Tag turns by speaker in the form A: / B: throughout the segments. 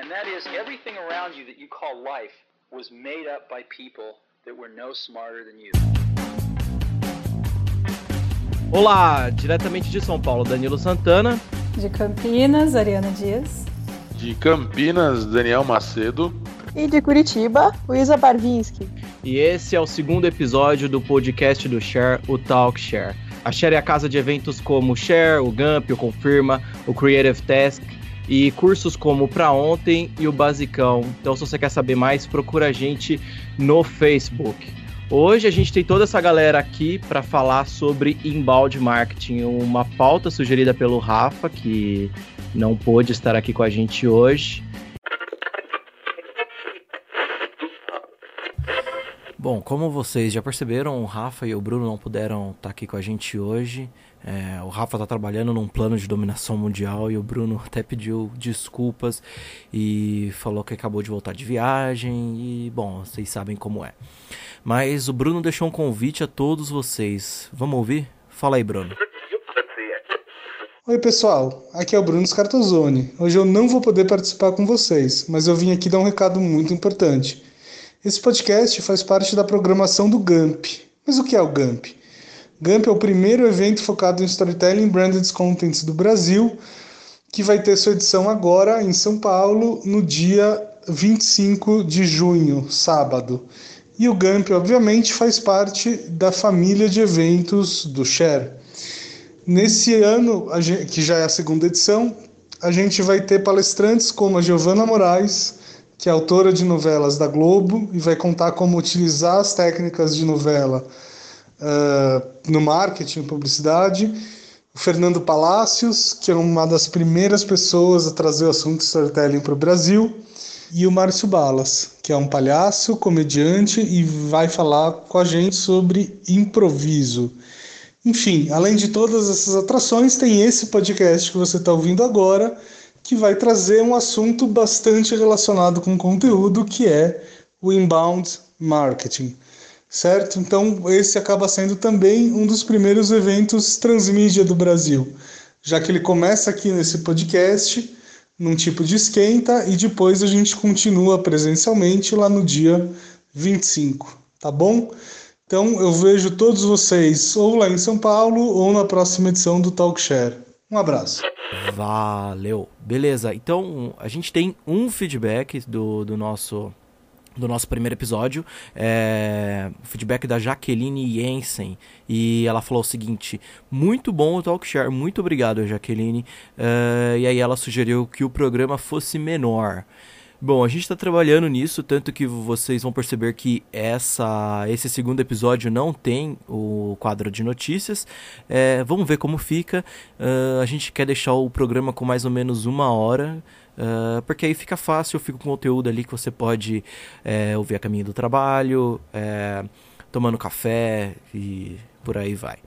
A: And that is everything around you that you call life was made up by people that were no smarter than you.
B: Olá, diretamente de São Paulo, Danilo Santana.
C: De Campinas, Ariana Dias.
D: De Campinas, Daniel Macedo.
E: E de Curitiba, Luísa Barvinski.
B: E esse é o segundo episódio do podcast do Share, o Talk Share. A Share é a casa de eventos como o Share, o Gump, o Confirma, o Creative Task e cursos como Pra Ontem e o Basicão. Então, se você quer saber mais, procura a gente no Facebook. Hoje a gente tem toda essa galera aqui para falar sobre inbound marketing, uma pauta sugerida pelo Rafa, que não pôde estar aqui com a gente hoje. Bom, como vocês já perceberam, o Rafa e o Bruno não puderam estar aqui com a gente hoje. É, o Rafa está trabalhando num plano de dominação mundial e o Bruno até pediu desculpas e falou que acabou de voltar de viagem e, bom, vocês sabem como é. Mas o Bruno deixou um convite a todos vocês. Vamos ouvir? Fala aí, Bruno.
F: Oi, pessoal. Aqui é o Bruno Scartozone. Hoje eu não vou poder participar com vocês, mas eu vim aqui dar um recado muito importante. Esse podcast faz parte da programação do GAMP. Mas o que é o GAMP? GAMP é o primeiro evento focado em Storytelling Branded Contents do Brasil, que vai ter sua edição agora em São Paulo, no dia 25 de junho, sábado. E o GAMP, obviamente, faz parte da família de eventos do Share. Nesse ano, que já é a segunda edição, a gente vai ter palestrantes como a Giovana Moraes, que é autora de novelas da Globo e vai contar como utilizar as técnicas de novela uh, no marketing, publicidade. O Fernando Palácios, que é uma das primeiras pessoas a trazer o assunto storytelling para o Brasil e o Márcio Balas, que é um palhaço, comediante e vai falar com a gente sobre improviso. Enfim, além de todas essas atrações, tem esse podcast que você está ouvindo agora, que vai trazer um assunto bastante relacionado com o conteúdo, que é o inbound marketing. Certo? Então, esse acaba sendo também um dos primeiros eventos transmídia do Brasil, já que ele começa aqui nesse podcast num tipo de esquenta e depois a gente continua presencialmente lá no dia 25, tá bom? Então eu vejo todos vocês ou lá em São Paulo ou na próxima edição do Talkshare. Um abraço.
B: Valeu. Beleza, então a gente tem um feedback do, do nosso do nosso primeiro episódio, é, feedback da Jaqueline Jensen, e ela falou o seguinte: muito bom o Talkshare, muito obrigado, Jaqueline. Uh, e aí ela sugeriu que o programa fosse menor. Bom, a gente está trabalhando nisso, tanto que vocês vão perceber que essa, esse segundo episódio não tem o quadro de notícias. É, vamos ver como fica. Uh, a gente quer deixar o programa com mais ou menos uma hora. Uh, porque aí fica fácil, fica com conteúdo ali que você pode é, ouvir a caminho do trabalho, é, tomando café e por aí vai.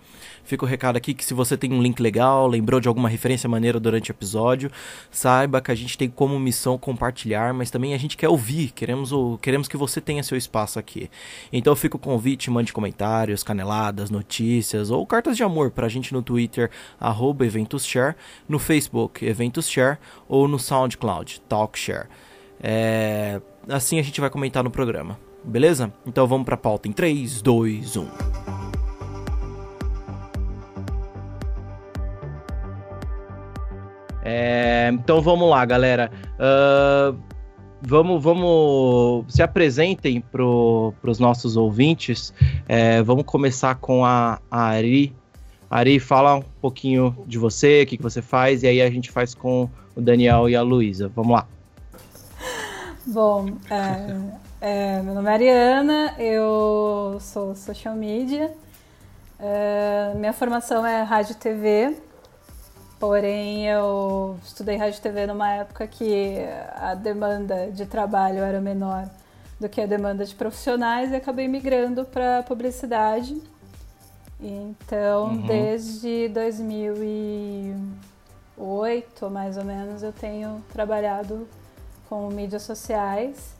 B: Fica o recado aqui que se você tem um link legal, lembrou de alguma referência maneira durante o episódio, saiba que a gente tem como missão compartilhar, mas também a gente quer ouvir, queremos, queremos que você tenha seu espaço aqui. Então fica o convite, mande comentários, caneladas, notícias ou cartas de amor pra gente no Twitter, arroba EventusShare, no Facebook, EventusShare ou no SoundCloud, TalkShare. É... Assim a gente vai comentar no programa, beleza? Então vamos pra pauta em 3, 2, 1. É, então vamos lá, galera. Uh, vamos, vamos se apresentem para os nossos ouvintes. É, vamos começar com a, a, Ari. Ari, fala um pouquinho de você, o que, que você faz, e aí a gente faz com o Daniel e a Luísa. Vamos lá.
C: Bom, é, é, meu nome é Ariana, eu sou social media. É, minha formação é rádio e TV, Porém, eu estudei rádio e TV numa época que a demanda de trabalho era menor do que a demanda de profissionais e acabei migrando para publicidade. Então, uhum. desde 2008, mais ou menos, eu tenho trabalhado com mídias sociais.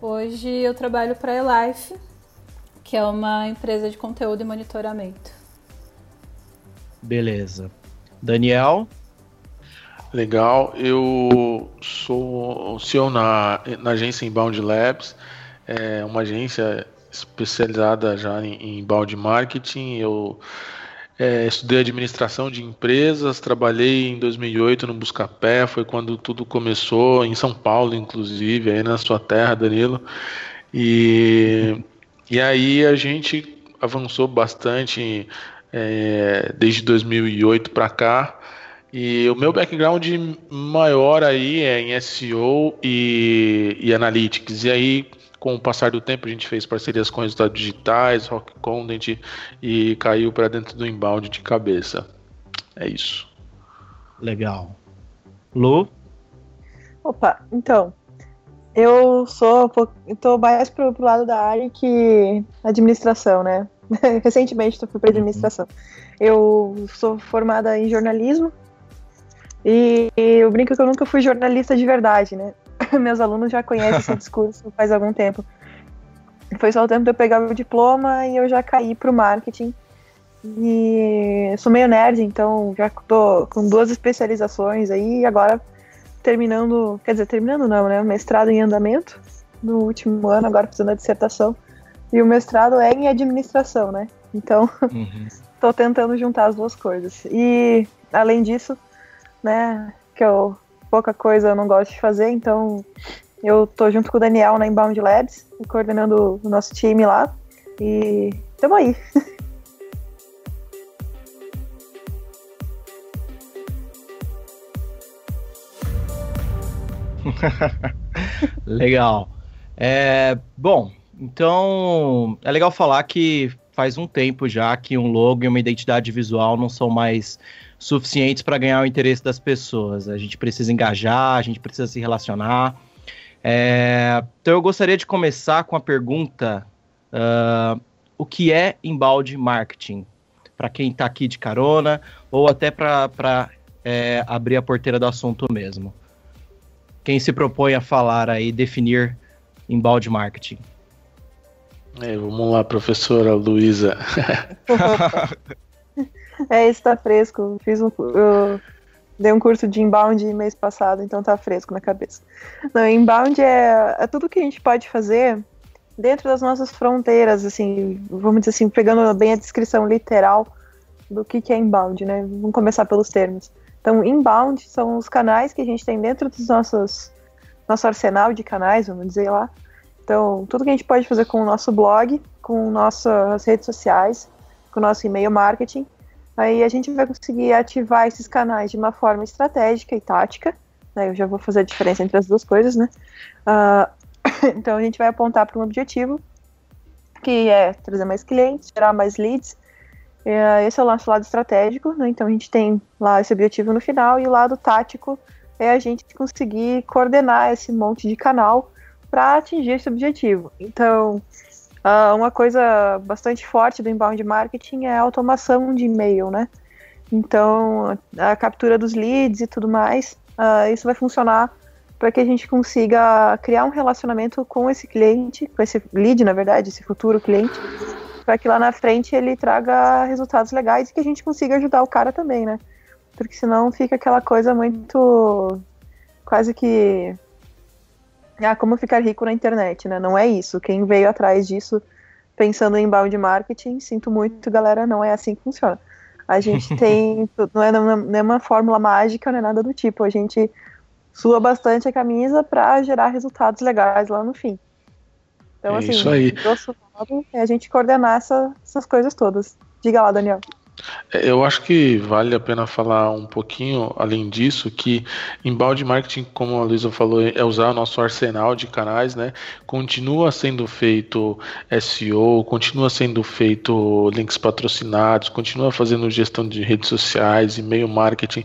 C: Hoje eu trabalho para a Elife, que é uma empresa de conteúdo e monitoramento.
B: Beleza. Daniel?
D: Legal, eu sou CEO na, na agência Inbound Labs, é uma agência especializada já em, inbound marketing. Eu é, estudei administração de empresas, trabalhei em 2008 no Buscapé, foi quando tudo começou, em São Paulo, inclusive, aí na sua terra, Danilo. E, e aí a gente avançou bastante é, desde 2008 para cá. E o meu background maior aí é em SEO e, e Analytics. E aí, com o passar do tempo, a gente fez parcerias com resultados digitais, Rock Content e caiu para dentro do inbound de cabeça. É isso.
B: Legal. Lu?
E: Opa, então, eu sou, estou mais pro, pro lado da área que administração, né? Recentemente eu fui para administração. Eu sou formada em jornalismo e eu brinco que eu nunca fui jornalista de verdade, né? Meus alunos já conhecem esse discurso faz algum tempo. Foi só o tempo de eu pegar o diploma e eu já caí pro marketing. E sou meio nerd, então já tô com duas especializações aí e agora terminando, quer dizer, terminando não, né? Mestrado em andamento no último ano, agora fazendo a dissertação. E o mestrado é em administração, né? Então, uhum. tô tentando juntar as duas coisas. E além disso, né? Que eu pouca coisa eu não gosto de fazer, então eu tô junto com o Daniel na Inbound Labs, coordenando o nosso time lá. E estamos aí.
B: legal. É, bom, então é legal falar que faz um tempo já que um logo e uma identidade visual não são mais suficientes para ganhar o interesse das pessoas. A gente precisa engajar, a gente precisa se relacionar. É, então eu gostaria de começar com a pergunta: uh, o que é embalde marketing? Para quem está aqui de carona, ou até para é, abrir a porteira do assunto mesmo. Quem se propõe a falar aí, definir embalde marketing?
D: É, vamos lá, professora Luísa.
E: É, esse tá fresco. Fiz um, eu dei um curso de inbound mês passado, então tá fresco na cabeça. Não, inbound é, é tudo que a gente pode fazer dentro das nossas fronteiras, assim, vamos dizer assim, pegando bem a descrição literal do que, que é inbound, né? Vamos começar pelos termos. Então, inbound são os canais que a gente tem dentro dos nossos nosso arsenal de canais, vamos dizer lá. Então, tudo que a gente pode fazer com o nosso blog, com nossas redes sociais, com o nosso e-mail marketing, Aí a gente vai conseguir ativar esses canais de uma forma estratégica e tática. Né? Eu já vou fazer a diferença entre as duas coisas, né? Uh, então a gente vai apontar para um objetivo, que é trazer mais clientes, gerar mais leads. Uh, esse é o nosso lado estratégico, né? Então a gente tem lá esse objetivo no final, e o lado tático é a gente conseguir coordenar esse monte de canal para atingir esse objetivo. Então, Uh, uma coisa bastante forte do inbound marketing é a automação de e-mail, né? Então, a captura dos leads e tudo mais, uh, isso vai funcionar para que a gente consiga criar um relacionamento com esse cliente, com esse lead, na verdade, esse futuro cliente, para que lá na frente ele traga resultados legais e que a gente consiga ajudar o cara também, né? Porque senão fica aquela coisa muito quase que ah, como ficar rico na internet, né? Não é isso. Quem veio atrás disso pensando em inbound marketing, sinto muito, galera, não é assim que funciona. A gente tem, não é nenhuma fórmula mágica, não é nada do tipo. A gente sua bastante a camisa para gerar resultados legais lá no fim. Então,
D: é
E: assim,
D: isso aí.
E: é a gente coordenar essa, essas coisas todas. Diga lá, Daniel.
D: Eu acho que vale a pena falar um pouquinho, além disso, que embalde marketing, como a Luísa falou, é usar o nosso arsenal de canais, né? Continua sendo feito SEO, continua sendo feito links patrocinados, continua fazendo gestão de redes sociais, e-mail marketing.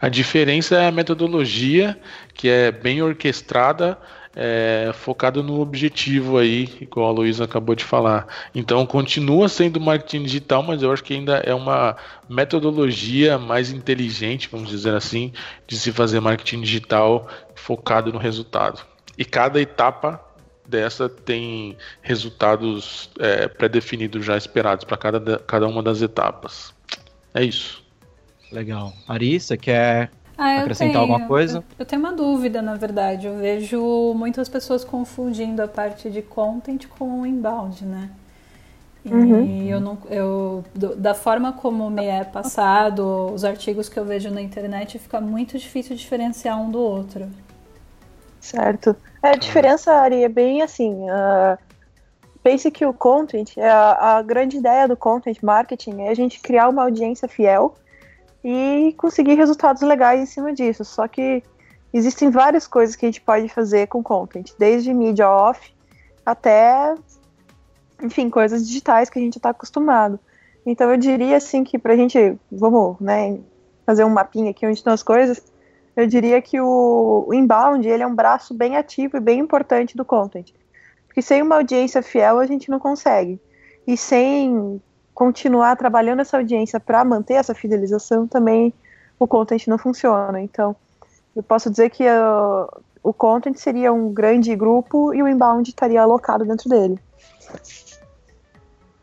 D: A diferença é a metodologia, que é bem orquestrada é, focado no objetivo aí, igual a Luísa acabou de falar. Então continua sendo marketing digital, mas eu acho que ainda é uma metodologia mais inteligente, vamos dizer assim, de se fazer marketing digital focado no resultado. E cada etapa dessa tem resultados é, pré-definidos já esperados para cada, cada uma das etapas. É isso.
B: Legal. Ari, você quer ah, acrescentar tenho, alguma coisa?
C: Eu, eu, tenho uma dúvida, na verdade. Eu vejo muitas pessoas confundindo a parte de content com o inbound, né? E uhum. eu não, eu, da forma como me é passado, os artigos que eu vejo na internet, fica muito difícil diferenciar um do outro.
E: Certo. É, a diferença, Ari, é bem assim. Uh, pense que o content, é a, a grande ideia do content marketing é a gente criar uma audiência fiel e conseguir resultados legais em cima disso. Só que existem várias coisas que a gente pode fazer com content, desde mídia off até, enfim, coisas digitais que a gente está acostumado. Então eu diria assim que para a gente, vamos, né, fazer um mapinha aqui onde estão as coisas, eu diria que o, o inbound ele é um braço bem ativo e bem importante do content. Porque sem uma audiência fiel a gente não consegue. E sem continuar trabalhando essa audiência para manter essa fidelização, também o content não funciona. Então, eu posso dizer que uh, o content seria um grande grupo e o inbound estaria alocado dentro dele.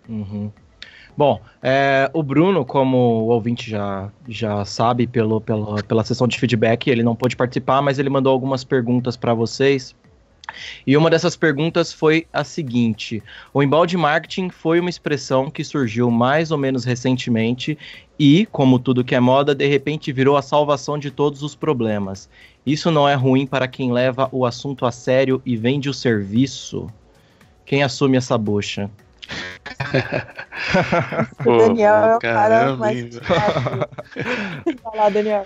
B: Uhum. Bom, é, o Bruno, como o ouvinte já, já sabe pelo, pelo, pela sessão de feedback, ele não pôde participar, mas ele mandou algumas perguntas para vocês. E uma dessas perguntas foi a seguinte: o embalde marketing foi uma expressão que surgiu mais ou menos recentemente e, como tudo que é moda, de repente virou a salvação de todos os problemas. Isso não é ruim para quem leva o assunto a sério e vende o serviço? Quem assume essa bucha?
E: o Daniel é o cara mais. Vai lá, Daniel.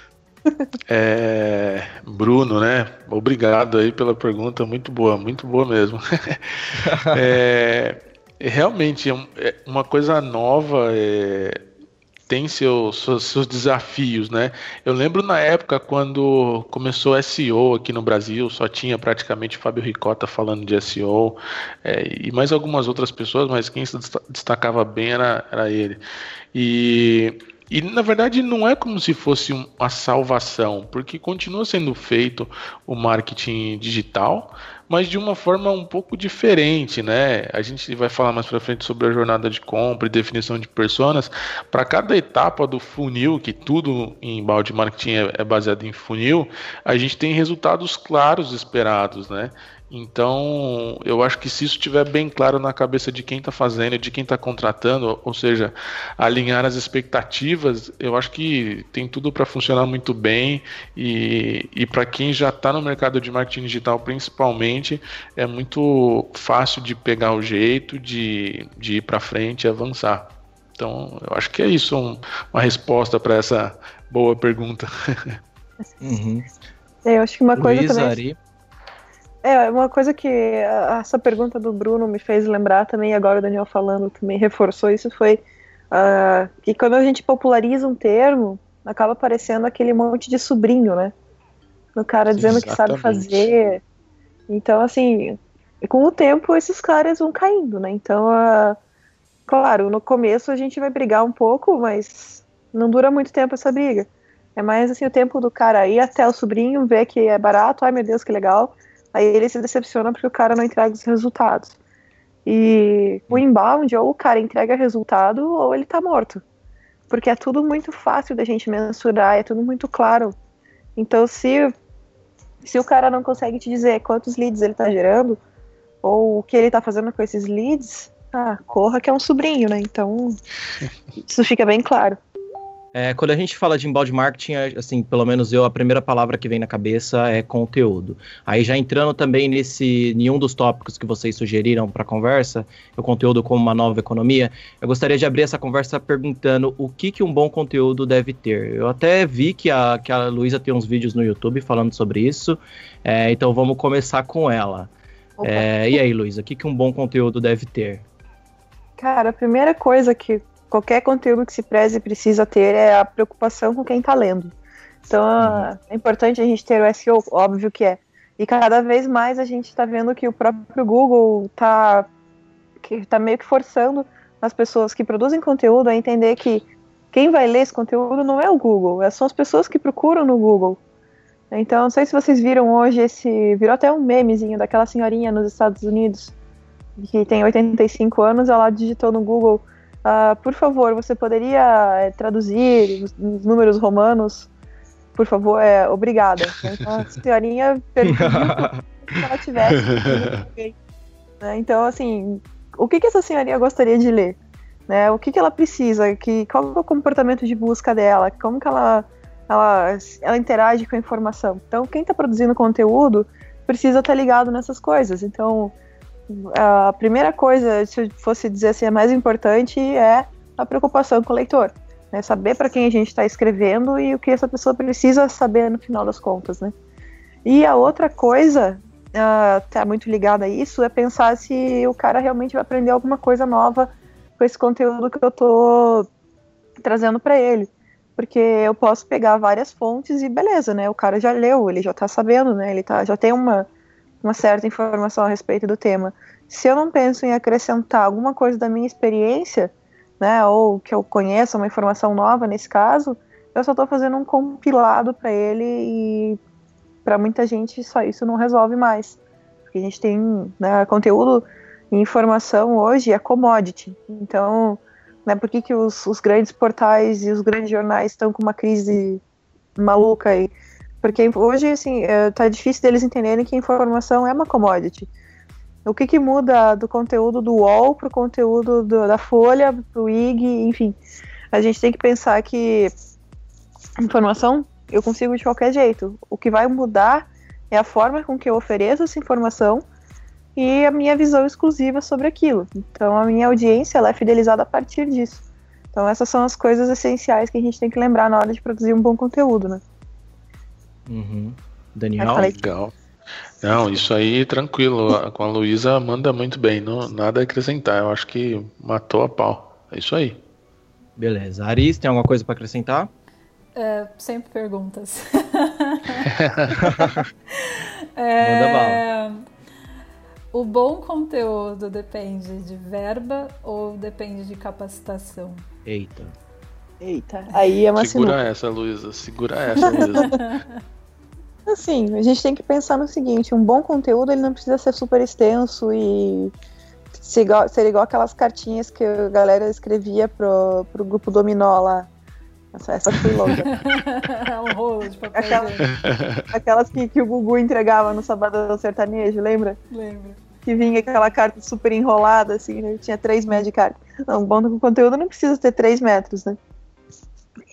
D: É, Bruno, né? Obrigado aí pela pergunta, muito boa, muito boa mesmo. é, realmente, é, é uma coisa nova é, tem seus, seus, seus, desafios, né? Eu lembro na época quando começou SEO aqui no Brasil, só tinha praticamente Fábio Ricota falando de SEO é, e mais algumas outras pessoas, mas quem se destacava bem era, era ele. E e na verdade não é como se fosse uma salvação, porque continua sendo feito o marketing digital, mas de uma forma um pouco diferente, né? A gente vai falar mais para frente sobre a jornada de compra e definição de personas. Para cada etapa do funil, que tudo em balde marketing é, é baseado em funil, a gente tem resultados claros esperados, né? Então, eu acho que se isso estiver bem claro na cabeça de quem está fazendo, de quem está contratando, ou seja, alinhar as expectativas, eu acho que tem tudo para funcionar muito bem. E, e para quem já está no mercado de marketing digital, principalmente, é muito fácil de pegar o jeito, de, de ir para frente e avançar. Então, eu acho que é isso, um, uma resposta para essa boa pergunta.
E: Uhum. Eu acho que uma coisa Luiz, também. Ari. É, uma coisa que essa pergunta do Bruno me fez lembrar também, agora o Daniel falando também reforçou isso, foi uh, que quando a gente populariza um termo, acaba aparecendo aquele monte de sobrinho, né? O cara dizendo Exatamente. que sabe fazer. Então, assim, com o tempo esses caras vão caindo, né? Então, uh, claro, no começo a gente vai brigar um pouco, mas não dura muito tempo essa briga. É mais assim o tempo do cara ir até o sobrinho, ver que é barato, ai meu Deus, que legal Aí ele se decepciona porque o cara não entrega os resultados. E o inbound, ou o cara entrega resultado, ou ele tá morto. Porque é tudo muito fácil da gente mensurar, é tudo muito claro. Então, se, se o cara não consegue te dizer quantos leads ele tá gerando, ou o que ele tá fazendo com esses leads, ah, corra que é um sobrinho, né? Então, isso fica bem claro.
B: É, quando a gente fala de inbound marketing, é, assim, pelo menos eu, a primeira palavra que vem na cabeça é conteúdo. Aí já entrando também nesse, nenhum dos tópicos que vocês sugeriram para a conversa, o conteúdo como uma nova economia, eu gostaria de abrir essa conversa perguntando o que, que um bom conteúdo deve ter. Eu até vi que a, que a Luísa tem uns vídeos no YouTube falando sobre isso, é, então vamos começar com ela. É, e aí, Luísa, o que, que um bom conteúdo deve ter?
E: Cara, a primeira coisa que qualquer conteúdo que se preze precisa ter é a preocupação com quem está lendo. Então uhum. é importante a gente ter o SEO, óbvio que é. E cada vez mais a gente está vendo que o próprio Google está tá meio que forçando as pessoas que produzem conteúdo a entender que quem vai ler esse conteúdo não é o Google, é são as pessoas que procuram no Google. Então, não sei se vocês viram hoje esse. Virou até um memezinho daquela senhorinha nos Estados Unidos, que tem 85 anos, ela digitou no Google Uh, por favor, você poderia é, traduzir os, os, números romanos por favor, é obrigada. Então a senhorinha perguntou se ela tivesse. né? Então, assim, o que, que essa senhorinha gostaria de ler? Né? O que, que ela precisa? Que, qual é o comportamento de busca dela? Como que ela, ela, ela interage com a informação? Então, quem está produzindo conteúdo precisa estar tá ligado nessas coisas. Então, a primeira coisa, se eu fosse dizer assim, a mais importante é a preocupação com o leitor. Né? Saber para quem a gente está escrevendo e o que essa pessoa precisa saber no final das contas. Né? E a outra coisa, está uh, muito ligada a isso, é pensar se o cara realmente vai aprender alguma coisa nova com esse conteúdo que eu estou trazendo para ele. Porque eu posso pegar várias fontes e beleza, né? O cara já leu, ele já está sabendo, né? Ele tá, já tem uma, uma certa informação a respeito do tema. Se eu não penso em acrescentar alguma coisa da minha experiência, né, ou que eu conheça uma informação nova nesse caso, eu só estou fazendo um compilado para ele e para muita gente só isso não resolve mais. Porque a gente tem né, conteúdo e informação hoje é commodity. Então, né, por que, que os, os grandes portais e os grandes jornais estão com uma crise maluca aí? Porque hoje, assim, é, tá difícil deles entenderem que informação é uma commodity. O que, que muda do conteúdo do UOL para o conteúdo do, da Folha, para o IG, enfim. A gente tem que pensar que informação eu consigo de qualquer jeito. O que vai mudar é a forma com que eu ofereço essa informação e a minha visão exclusiva sobre aquilo. Então a minha audiência ela é fidelizada a partir disso. Então essas são as coisas essenciais que a gente tem que lembrar na hora de produzir um bom conteúdo, né?
B: Uhum. Daniel?
D: Legal. Não, isso aí tranquilo. Com a Luísa manda muito bem. Não, nada a acrescentar. Eu acho que matou a pau. É isso aí.
B: Beleza. Aris, tem alguma coisa para acrescentar?
C: É, sempre perguntas.
B: é, Manda bala.
C: O bom conteúdo depende de verba ou depende de capacitação?
B: Eita.
E: Eita, aí é uma
D: Segura sinuca. essa, Luísa. Segura essa, Luísa.
E: Assim, a gente tem que pensar no seguinte: um bom conteúdo ele não precisa ser super extenso e ser igual, ser igual aquelas cartinhas que a galera escrevia pro, pro grupo Dominó lá. Essa, essa foi longa.
C: É um rolo de papel.
E: Aquela, aquelas que, que o Gugu entregava no Sabadão Sertanejo, lembra?
C: Lembro.
E: Que vinha aquela carta super enrolada, assim, né? Tinha 3 metros de carta. Não, bom conteúdo não precisa ter 3 metros, né?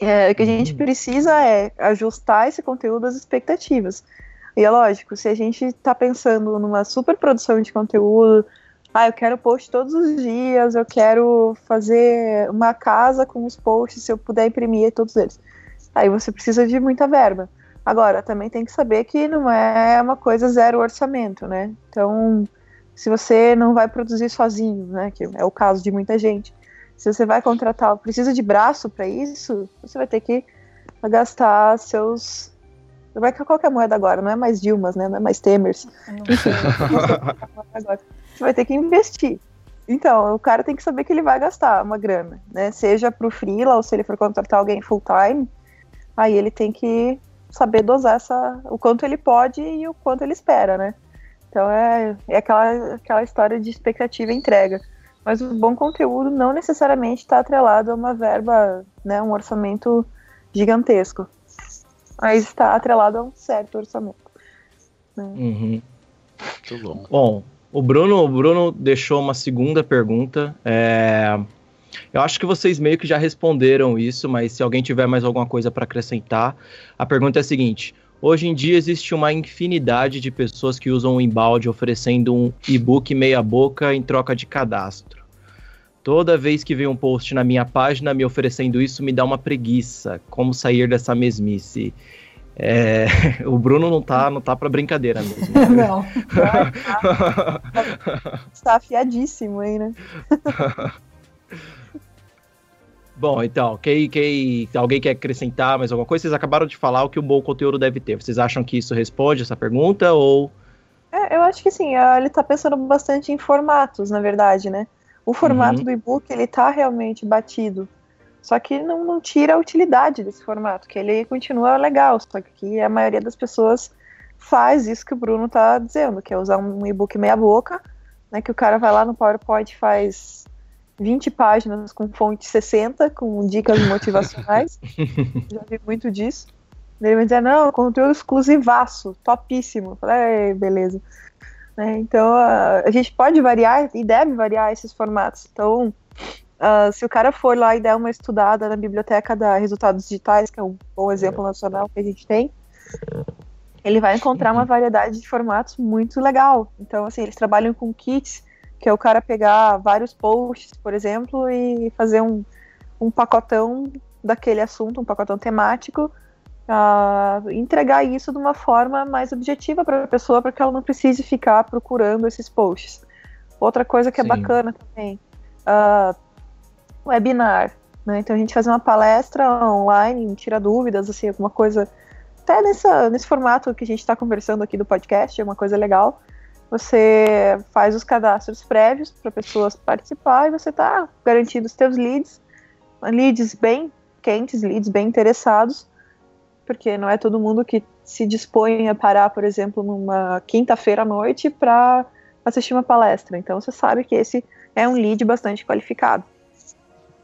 E: É, o que a gente uhum. precisa é ajustar esse conteúdo às expectativas. E é lógico, se a gente está pensando numa super produção de conteúdo, ah, eu quero post todos os dias, eu quero fazer uma casa com os posts, se eu puder imprimir todos eles. Aí você precisa de muita verba. Agora, também tem que saber que não é uma coisa zero orçamento, né? Então, se você não vai produzir sozinho, né, que é o caso de muita gente, se você vai contratar, precisa de braço para isso, você vai ter que gastar seus. Vai que qualquer moeda agora, não é mais Dilmas, né? Não é mais Temers. Enfim, você vai ter que investir. Então, o cara tem que saber que ele vai gastar uma grana, né? Seja pro freela ou se ele for contratar alguém full time, aí ele tem que saber dosar essa, o quanto ele pode e o quanto ele espera, né? Então é, é aquela, aquela história de expectativa e entrega. Mas o bom conteúdo não necessariamente está atrelado a uma verba, né, um orçamento gigantesco. Mas está atrelado a um certo orçamento. Né?
B: Uhum. Muito bom. Bom, o Bruno, o Bruno deixou uma segunda pergunta. É... Eu acho que vocês meio que já responderam isso, mas se alguém tiver mais alguma coisa para acrescentar, a pergunta é a seguinte: Hoje em dia existe uma infinidade de pessoas que usam o embalde oferecendo um e-book meia boca em troca de cadastro. Toda vez que vem um post na minha página me oferecendo isso, me dá uma preguiça. Como sair dessa mesmice? É, o Bruno não tá, não tá para brincadeira mesmo.
C: Não.
E: Está afiadíssimo aí, né?
B: Bom, então, quem, quem, alguém quer acrescentar mais alguma coisa? Vocês acabaram de falar o que o bom conteúdo deve ter. Vocês acham que isso responde essa pergunta ou...
E: É, eu acho que sim, ele está pensando bastante em formatos, na verdade, né? O formato uhum. do e-book, ele tá realmente batido. Só que não, não tira a utilidade desse formato, que ele continua legal, só que a maioria das pessoas faz isso que o Bruno tá dizendo, que é usar um e-book meia boca, né, que o cara vai lá no PowerPoint faz 20 páginas com fonte 60, com dicas motivacionais. Já vi muito disso. Ele vai dizer, não, conteúdo exclusivaço, topíssimo. Eu falei, beleza. Né? Então, a, a gente pode variar e deve variar esses formatos. Então, uh, se o cara for lá e der uma estudada na biblioteca da Resultados Digitais, que é um bom exemplo nacional que a gente tem, ele vai encontrar uma variedade de formatos muito legal. Então, assim, eles trabalham com kits, que é o cara pegar vários posts, por exemplo, e fazer um, um pacotão daquele assunto, um pacotão temático, uh, entregar isso de uma forma mais objetiva para a pessoa, para que ela não precise ficar procurando esses posts. Outra coisa que é Sim. bacana também, uh, webinar. Né? Então a gente faz uma palestra online, tira dúvidas, assim, alguma coisa até nessa, nesse formato que a gente está conversando aqui do podcast, é uma coisa legal. Você faz os cadastros prévios para pessoas participar e você está garantindo os seus leads, leads bem quentes, leads bem interessados, porque não é todo mundo que se dispõe a parar, por exemplo, numa quinta-feira à noite para assistir uma palestra. Então você sabe que esse é um lead bastante qualificado.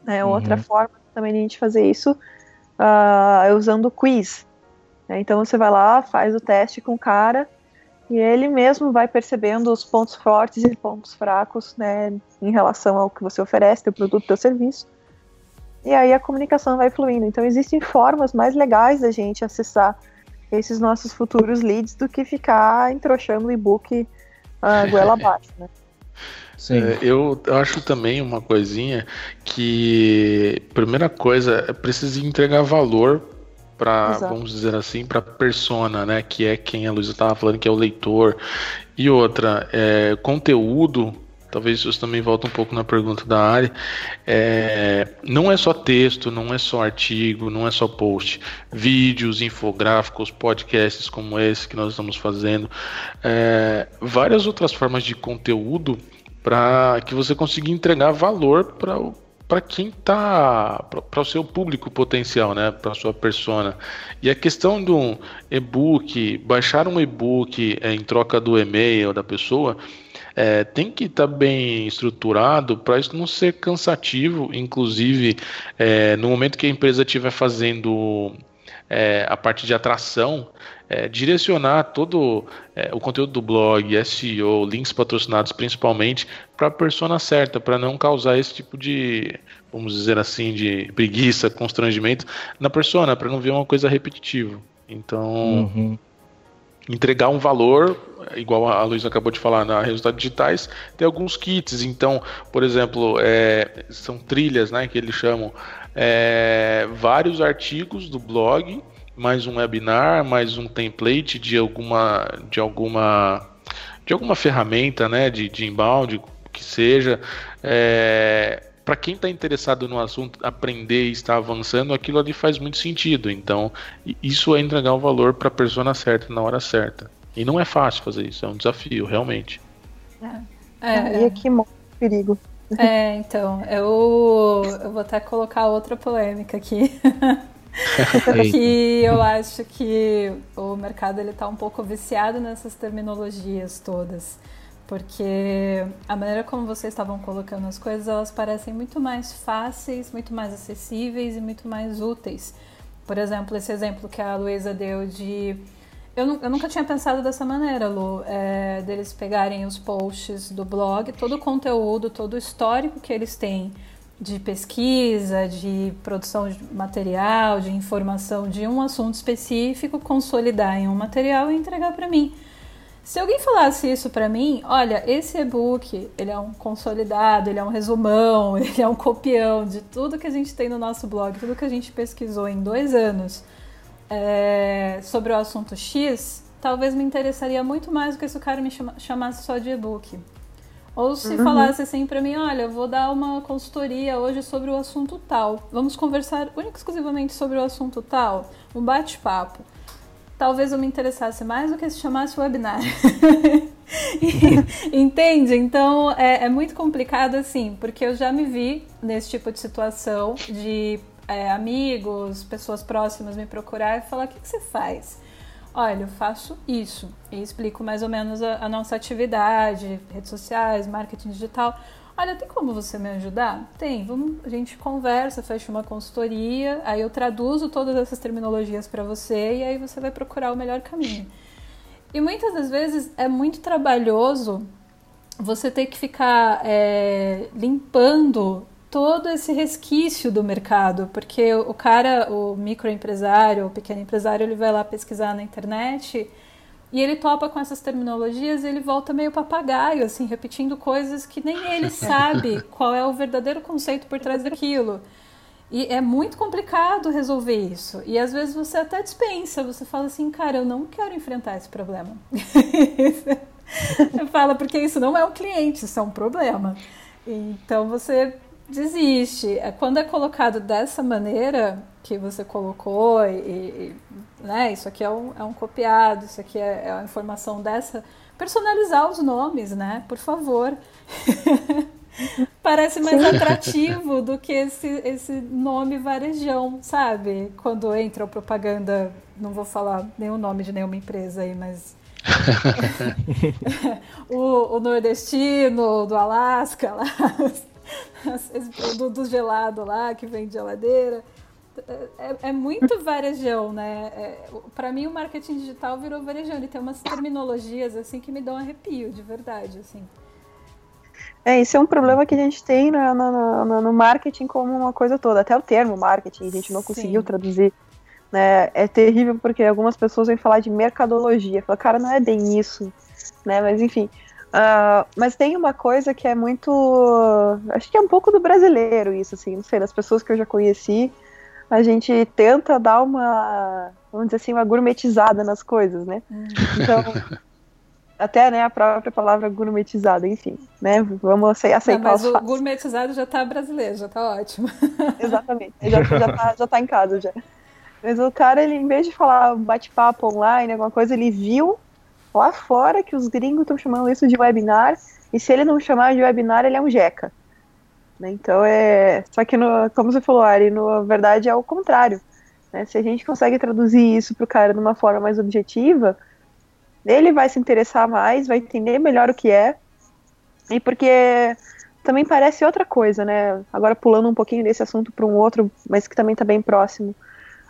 E: É, uhum. Outra forma também de a gente fazer isso uh, é usando quiz. Então você vai lá, faz o teste com o cara e ele mesmo vai percebendo os pontos fortes e pontos fracos, né, em relação ao que você oferece, teu produto, teu serviço. E aí a comunicação vai fluindo. Então existem formas mais legais da gente acessar esses nossos futuros leads do que ficar entrochando o e-book uh, goela abaixo, né?
D: É, eu acho também uma coisinha que, primeira coisa, é preciso entregar valor para, vamos dizer assim, para persona, né, que é quem a Luísa estava falando, que é o leitor. E outra, é, conteúdo, talvez isso também volta um pouco na pergunta da Ari, é, não é só texto, não é só artigo, não é só post. Vídeos, infográficos, podcasts como esse que nós estamos fazendo, é, várias outras formas de conteúdo para que você consiga entregar valor para o para quem tá para o seu público potencial, né, para sua persona. E a questão do e-book, baixar um e-book é, em troca do e-mail da pessoa, é, tem que estar tá bem estruturado para isso não ser cansativo, inclusive é, no momento que a empresa estiver fazendo é, a parte de atração, é, direcionar todo é, o conteúdo do blog, SEO, links patrocinados principalmente, para a persona certa, para não causar esse tipo de, vamos dizer assim, de preguiça, constrangimento na persona, para não ver uma coisa repetitiva. Então, uhum. entregar um valor, igual a Luísa acabou de falar, na resultados digitais, tem alguns kits. Então, por exemplo, é, são trilhas, né, que eles chamam, é, vários artigos do blog mais um webinar, mais um template de alguma de alguma de alguma ferramenta, né, de, de inbound, que seja, é, para quem está interessado no assunto, aprender e estar avançando, aquilo ali faz muito sentido. Então, isso é entregar o valor para a persona certa na hora certa. E não é fácil fazer isso, é um desafio, realmente.
E: É, é, e aqui mostra perigo.
C: É, então, eu, eu vou até colocar outra polêmica aqui. que eu acho que o mercado ele está um pouco viciado nessas terminologias todas. Porque a maneira como vocês estavam colocando as coisas, elas parecem muito mais fáceis, muito mais acessíveis e muito mais úteis. Por exemplo, esse exemplo que a Luísa deu de. Eu, eu, nunca tinha pensado dessa maneira, Lu, é, deles pegarem os posts do blog, todo o conteúdo, todo o histórico que eles têm de pesquisa, de produção de material, de informação de um assunto específico, consolidar em um material e entregar para mim. Se alguém falasse isso para mim, olha, esse e-book, ele é um consolidado, ele é um resumão, ele é um copião de tudo que a gente tem no nosso blog, tudo que a gente pesquisou em dois anos é, sobre o assunto X, talvez me interessaria muito mais do que se o cara me chamasse só de e-book. Ou se uhum. falasse assim para mim, olha, eu vou dar uma consultoria hoje sobre o assunto tal. Vamos conversar única exclusivamente sobre o assunto tal, um bate-papo. Talvez eu me interessasse mais do que se chamasse webinar. Entende? Então é, é, muito complicado assim, porque eu já me vi nesse tipo de situação de é, amigos, pessoas próximas me procurar e falar: o que, que você faz? Olha, eu faço isso e explico mais ou menos a, a, nossa atividade, redes sociais, marketing digital. Olha, tem como você me ajudar? Tem, vamos, a gente conversa, fecha uma consultoria, aí eu traduzo todas essas terminologias para você e aí você vai procurar o melhor caminho. E muitas das vezes é muito trabalhoso você ter que ficar é, limpando todo esse resquício do mercado, porque o cara, o microempresário, o pequeno empresário, ele vai lá pesquisar na internet e ele topa com essas terminologias e ele volta meio papagaio, assim, repetindo coisas que nem ele sabe qual é o verdadeiro conceito por trás daquilo. E é muito complicado resolver isso. E às vezes você até dispensa, você fala assim, cara, eu não quero enfrentar esse problema. fala, porque isso não é um cliente, isso é um problema. Então você desiste. É, quando é colocado dessa maneira que você colocou, e, e né, isso aqui é um, é um copiado, isso aqui é, é a informação dessa, personalizar os nomes, né? Por favor. Parece mais atrativo do que esse, esse nome varejão, sabe? Quando entra a propaganda, não vou falar nenhum nome de nenhuma empresa aí, mas o, o, nordestino do Alasca lá, do, do, gelado lá que vem de geladeira. É, é muito varejão, né? É, para mim o marketing digital virou varejão. Ele tem umas terminologias assim que me dão arrepio, de verdade, assim.
E: É, isso é um problema que a gente tem no, no, no, no marketing como uma coisa toda. Até o termo marketing a gente não conseguiu Sim. traduzir. Né? É terrível porque algumas pessoas vêm falar de mercadologia. Fala, cara, não é bem isso. Né? Mas enfim. Uh, mas tem uma coisa que é muito. Acho que é um pouco do brasileiro isso, assim, não sei, das pessoas que eu já conheci. A gente tenta dar uma, vamos dizer assim, uma gourmetizada nas coisas, né? Então, até né, a própria palavra gourmetizada, enfim, né? Vamos aceitar
C: Não, mas o fatos. gourmetizado já tá brasileiro, já tá ótimo.
E: Exatamente, já, já, tá, já tá em casa já. Mas o cara, ele, em vez de falar bate-papo online, alguma coisa, ele viu lá fora que os gringos estão chamando isso de webinar, e se ele não chamar de webinar, ele é um jeca. Né? Então é. Só que, no, como você falou, Ari, na verdade é o contrário. Né? Se a gente consegue traduzir isso para o cara de uma forma mais objetiva, ele vai se interessar mais, vai entender melhor o que é. E porque também parece outra coisa, né? Agora pulando um pouquinho desse assunto para um outro, mas que também está bem próximo.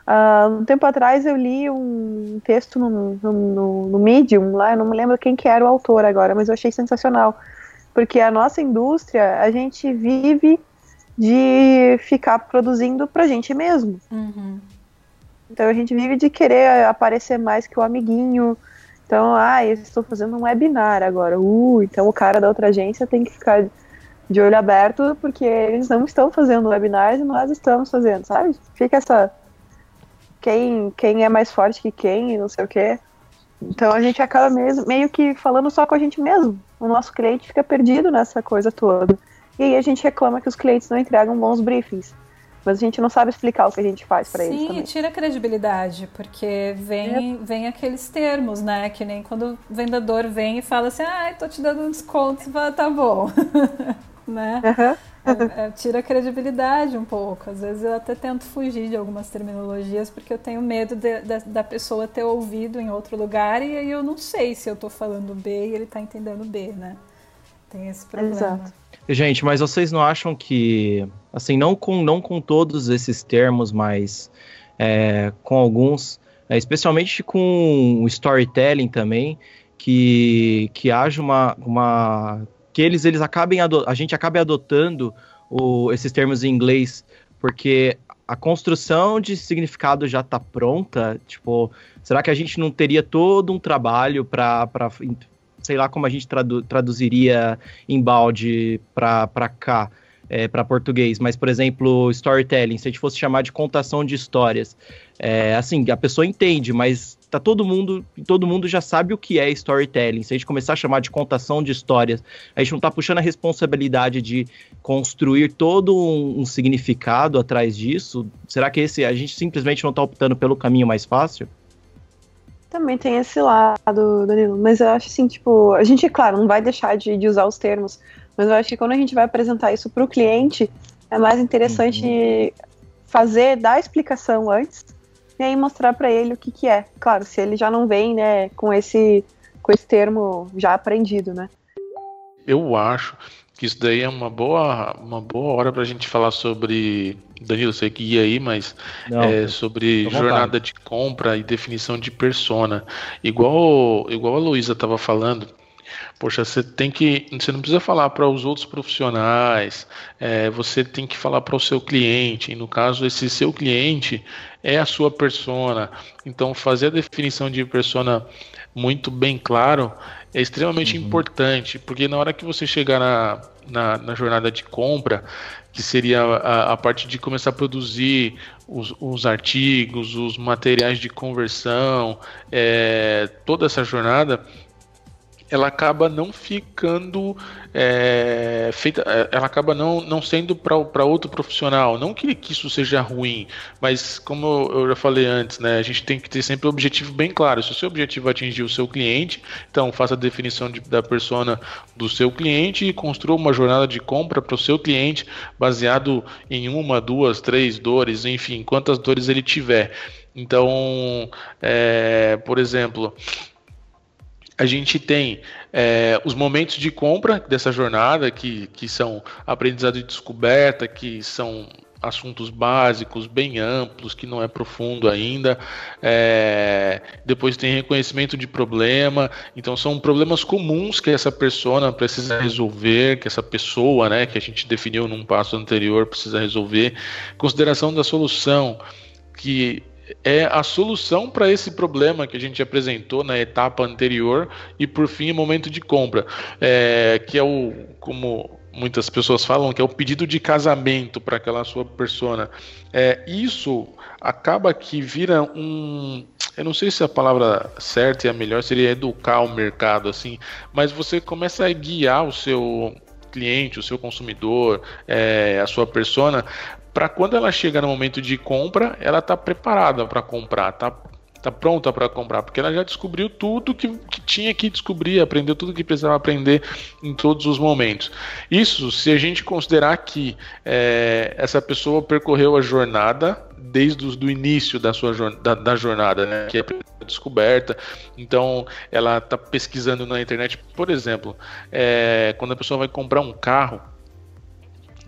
E: Uh, um tempo atrás eu li um texto no, no, no, no, Medium, lá, eu não me lembro quem que era o autor agora, mas eu achei sensacional. Porque a nossa indústria, a gente vive de ficar produzindo pra gente mesmo. Uhum. Então a gente vive de querer aparecer mais que o amiguinho, então, ah, eu estou fazendo um webinar agora. Uh, então o cara da outra agência tem que ficar de olho aberto porque eles não estão fazendo webinars e nós estamos fazendo, sabe? Fica essa quem quem é mais forte que quem e não sei o quê. Então a gente acaba mesmo, meio que falando só com a gente mesmo. O nosso cliente fica perdido nessa coisa toda. E aí a gente reclama que os clientes não entregam bons briefings mas a gente não sabe explicar o que a gente faz para eles.
C: Sim, tira a credibilidade, porque vem, é. vem aqueles termos, né? Que nem quando o vendedor vem e fala assim, ah, tô te dando um desconto, tá bom. né? Uhum. É, é, tira a credibilidade um pouco. Às vezes eu até tento fugir de algumas terminologias porque eu tenho medo de, de, da pessoa ter ouvido em outro lugar e aí eu não sei se eu tô falando B e ele tá entendendo B, né? Tem esse problema. Exato.
B: Gente, mas vocês não acham que, assim, não com, não com todos esses termos, mas é, com alguns, é, especialmente com o storytelling também, que, que haja uma, uma que eles, eles acabem a gente acabe adotando o, esses termos em inglês, porque a construção de significado já está pronta, tipo, será que a gente não teria todo um trabalho para sei lá como a gente tradu traduziria em balde para cá, é, para português, mas, por exemplo, storytelling, se a gente fosse chamar de contação de histórias, é, assim, a pessoa entende, mas tá todo mundo, todo mundo já sabe o que é storytelling. Se a gente começar a chamar de contação de histórias, a gente não tá puxando a responsabilidade de construir todo um, um significado atrás disso. Será que esse a gente simplesmente não tá optando pelo caminho mais fácil?
E: Também tem esse lado, Danilo. Mas eu acho assim, tipo, a gente, claro, não vai deixar de, de usar os termos, mas eu acho que quando a gente vai apresentar isso para o cliente, é mais interessante uhum. fazer, dar a explicação antes, e aí mostrar para ele o que, que é. Claro, se ele já não vem, né, com esse, com esse termo já aprendido, né?
D: Eu acho que isso daí é uma boa, uma boa hora para a gente falar sobre. Danilo, sei que ia aí, mas Não, é, sobre jornada de compra e definição de persona. Igual, igual a Luísa estava falando, Poxa, você tem que. Você não precisa falar para os outros profissionais, é, você tem que falar para o seu cliente. E no caso, esse seu cliente é a sua persona. Então, fazer a definição de persona muito bem claro é extremamente uhum. importante, porque na hora que você chegar na, na, na jornada de compra, que seria a, a, parte de começar a produzir os, os artigos, os materiais de conversão, é, toda essa jornada, ela acaba não ficando é, feita, é, ela acaba não, não sendo para outro profissional. Não que, que isso seja ruim, mas como eu já falei antes, né, a gente tem que ter sempre o objetivo bem claro. Se o seu objetivo é atingir o seu cliente, então faça a definição de, da persona do seu cliente e construa uma jornada de compra para o seu cliente baseado em uma, duas, três dores, enfim, quantas dores ele tiver. Então, é, por exemplo, a gente tem é, os momentos de compra dessa jornada, que, que são aprendizado e descoberta, que são assuntos básicos, bem amplos, que não é profundo ainda. É, depois tem reconhecimento de problema. Então são problemas comuns que essa persona precisa resolver, que essa pessoa, né, que a gente definiu num passo anterior, precisa resolver. Consideração da solução, que é a solução para esse problema que a gente apresentou na etapa anterior e por fim o momento de compra, é, que é o como muitas pessoas falam que é o pedido de casamento para aquela sua persona. É, isso acaba que vira um eu não sei se a palavra certa e a melhor seria educar o mercado assim, mas você começa a guiar o seu cliente, o seu consumidor, é, a sua persona para quando ela chega no momento de compra, ela está preparada para comprar, tá, tá pronta para comprar, porque ela já descobriu tudo que, que, tinha que descobrir, aprendeu tudo que precisava aprender em todos os momentos. Isso, se a gente considerar que é, essa pessoa percorreu a jornada desde o início da sua da, da jornada, né, que é descoberta. Então, ela está pesquisando na internet, por exemplo, é, quando a pessoa vai comprar um carro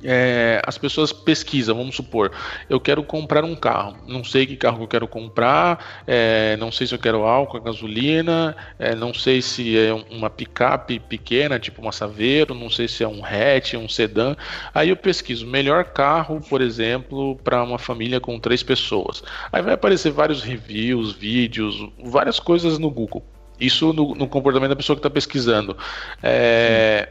D: é, as pessoas pesquisam, vamos supor, eu quero comprar um carro, não sei que carro eu quero comprar, é, não sei se eu quero álcool, gasolina, é, não sei se é uma picape pequena, tipo uma Saveiro, não sei se é um hatch, um sedã. Aí eu pesquiso melhor carro, por exemplo, para uma família com três pessoas. Aí vai aparecer vários reviews, vídeos, várias coisas no Google. Isso no, no comportamento da pessoa que está pesquisando. É,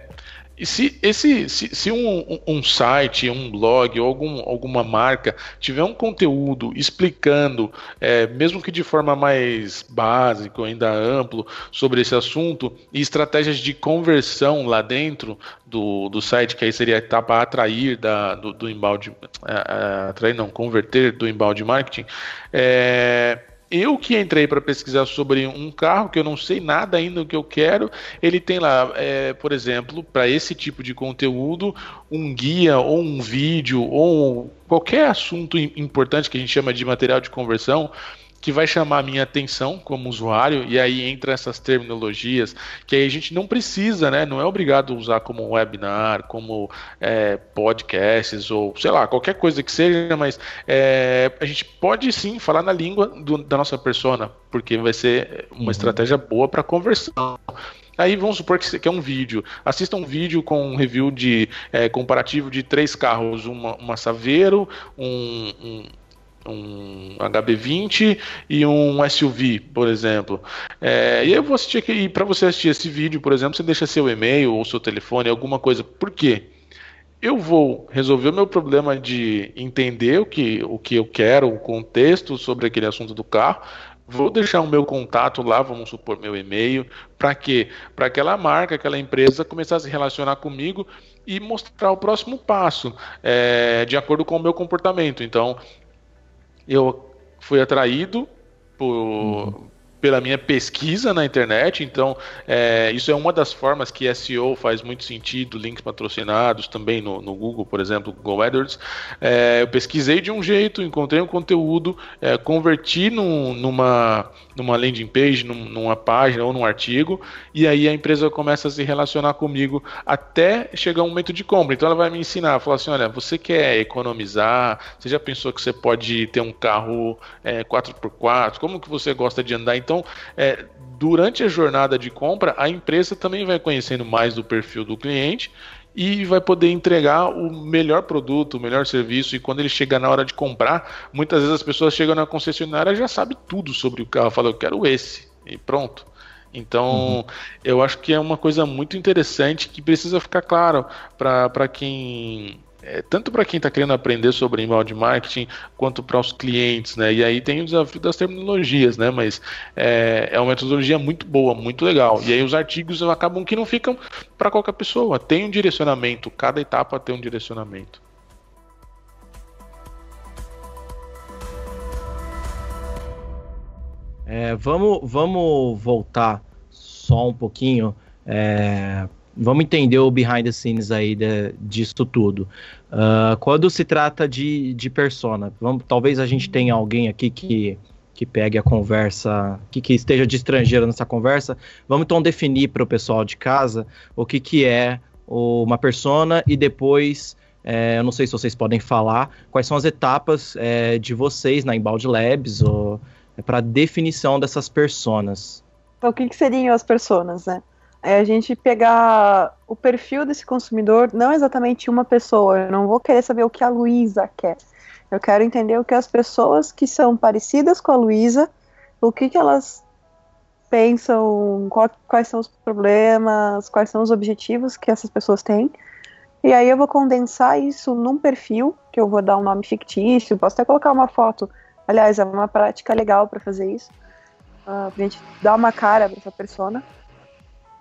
D: e se, esse, se, se um, um, site, um blog ou algum, alguma marca tiver um conteúdo explicando, é, mesmo que de forma mais básica, ainda amplo, sobre esse assunto, e estratégias de conversão lá dentro do, do site, que aí seria a etapa atrair da, do, do embalde, é, é, atrair não, converter do embalde marketing, é, eu que entrei para pesquisar sobre um carro que eu não sei nada ainda do que eu quero, ele tem lá, é, por exemplo, para esse tipo de conteúdo, um guia ou um vídeo ou qualquer assunto importante que a gente chama de material de conversão que vai chamar a minha atenção como usuário, e aí entra essas terminologias que aí a gente não precisa, né? Não é obrigado a usar como webinar, como é, podcasts, ou sei lá, qualquer coisa que seja, mas é, a gente pode sim falar na língua do, da nossa persona, porque vai ser uma uhum. estratégia boa para conversão. Aí vamos supor que, é um vídeo. Assista um vídeo com um review de é, comparativo de três carros, uma, uma Saveiro, um, um um HB20 e um SUV, por exemplo. É, e eu vou assistir aqui, para você assistir esse vídeo, por exemplo, você deixa seu e-mail ou seu telefone, alguma coisa. Por quê? Eu vou resolver o meu problema de entender o que, o que eu quero, o contexto sobre aquele assunto do carro. Vou deixar o meu contato lá, vamos supor, meu e-mail. Para quê? Para aquela marca, aquela empresa começar a se relacionar comigo e mostrar o próximo passo é, de acordo com o meu comportamento. Então, eu fui atraído por, uhum. Pela minha pesquisa na internet. Então, é, isso é uma das formas que SEO faz muito sentido, links patrocinados também no, no Google, por exemplo, Google AdWords. É, eu pesquisei de um jeito, encontrei um conteúdo, é, converti num, numa, numa landing page, num, numa página ou num artigo, e aí a empresa começa a se relacionar comigo até chegar um momento de compra. Então, ela vai me ensinar, falar assim: olha, você quer economizar? Você já pensou que você pode ter um carro é, 4x4? Como que você gosta de andar? Então, então, é, durante a jornada de compra, a empresa também vai conhecendo mais do perfil do cliente e vai poder entregar o melhor produto, o melhor serviço. E quando ele chega na hora de comprar, muitas vezes as pessoas chegam na concessionária e já sabe tudo sobre o carro, fala eu quero esse e pronto. Então, uhum. eu acho que é uma coisa muito interessante que precisa ficar claro para quem é, tanto para quem está querendo aprender sobre inbound marketing quanto para os clientes, né? E aí tem o desafio das terminologias, né? Mas é, é uma metodologia muito boa, muito legal. E aí os artigos acabam que não ficam para qualquer pessoa. Tem um direcionamento, cada etapa tem um direcionamento.
B: É, vamos, vamos voltar só um pouquinho é, vamos entender o behind the scenes aí de, disso tudo. Uh, quando se trata de, de persona, vamos, talvez a gente tenha alguém aqui que, que pegue a conversa, que, que esteja de estrangeiro nessa conversa. Vamos então definir para o pessoal de casa o que, que é uma persona e depois. É, eu não sei se vocês podem falar quais são as etapas é, de vocês na Embalde Labs ou é, para definição dessas personas.
E: Então, o que, que seriam as personas, né? É a gente pegar o perfil desse consumidor, não exatamente uma pessoa. Eu não vou querer saber o que a Luísa quer. Eu quero entender o que as pessoas que são parecidas com a Luísa, o que, que elas pensam, qual, quais são os problemas, quais são os objetivos que essas pessoas têm. E aí eu vou condensar isso num perfil, que eu vou dar um nome fictício, posso até colocar uma foto. Aliás, é uma prática legal para fazer isso. Uh, pra gente dar uma cara para essa persona.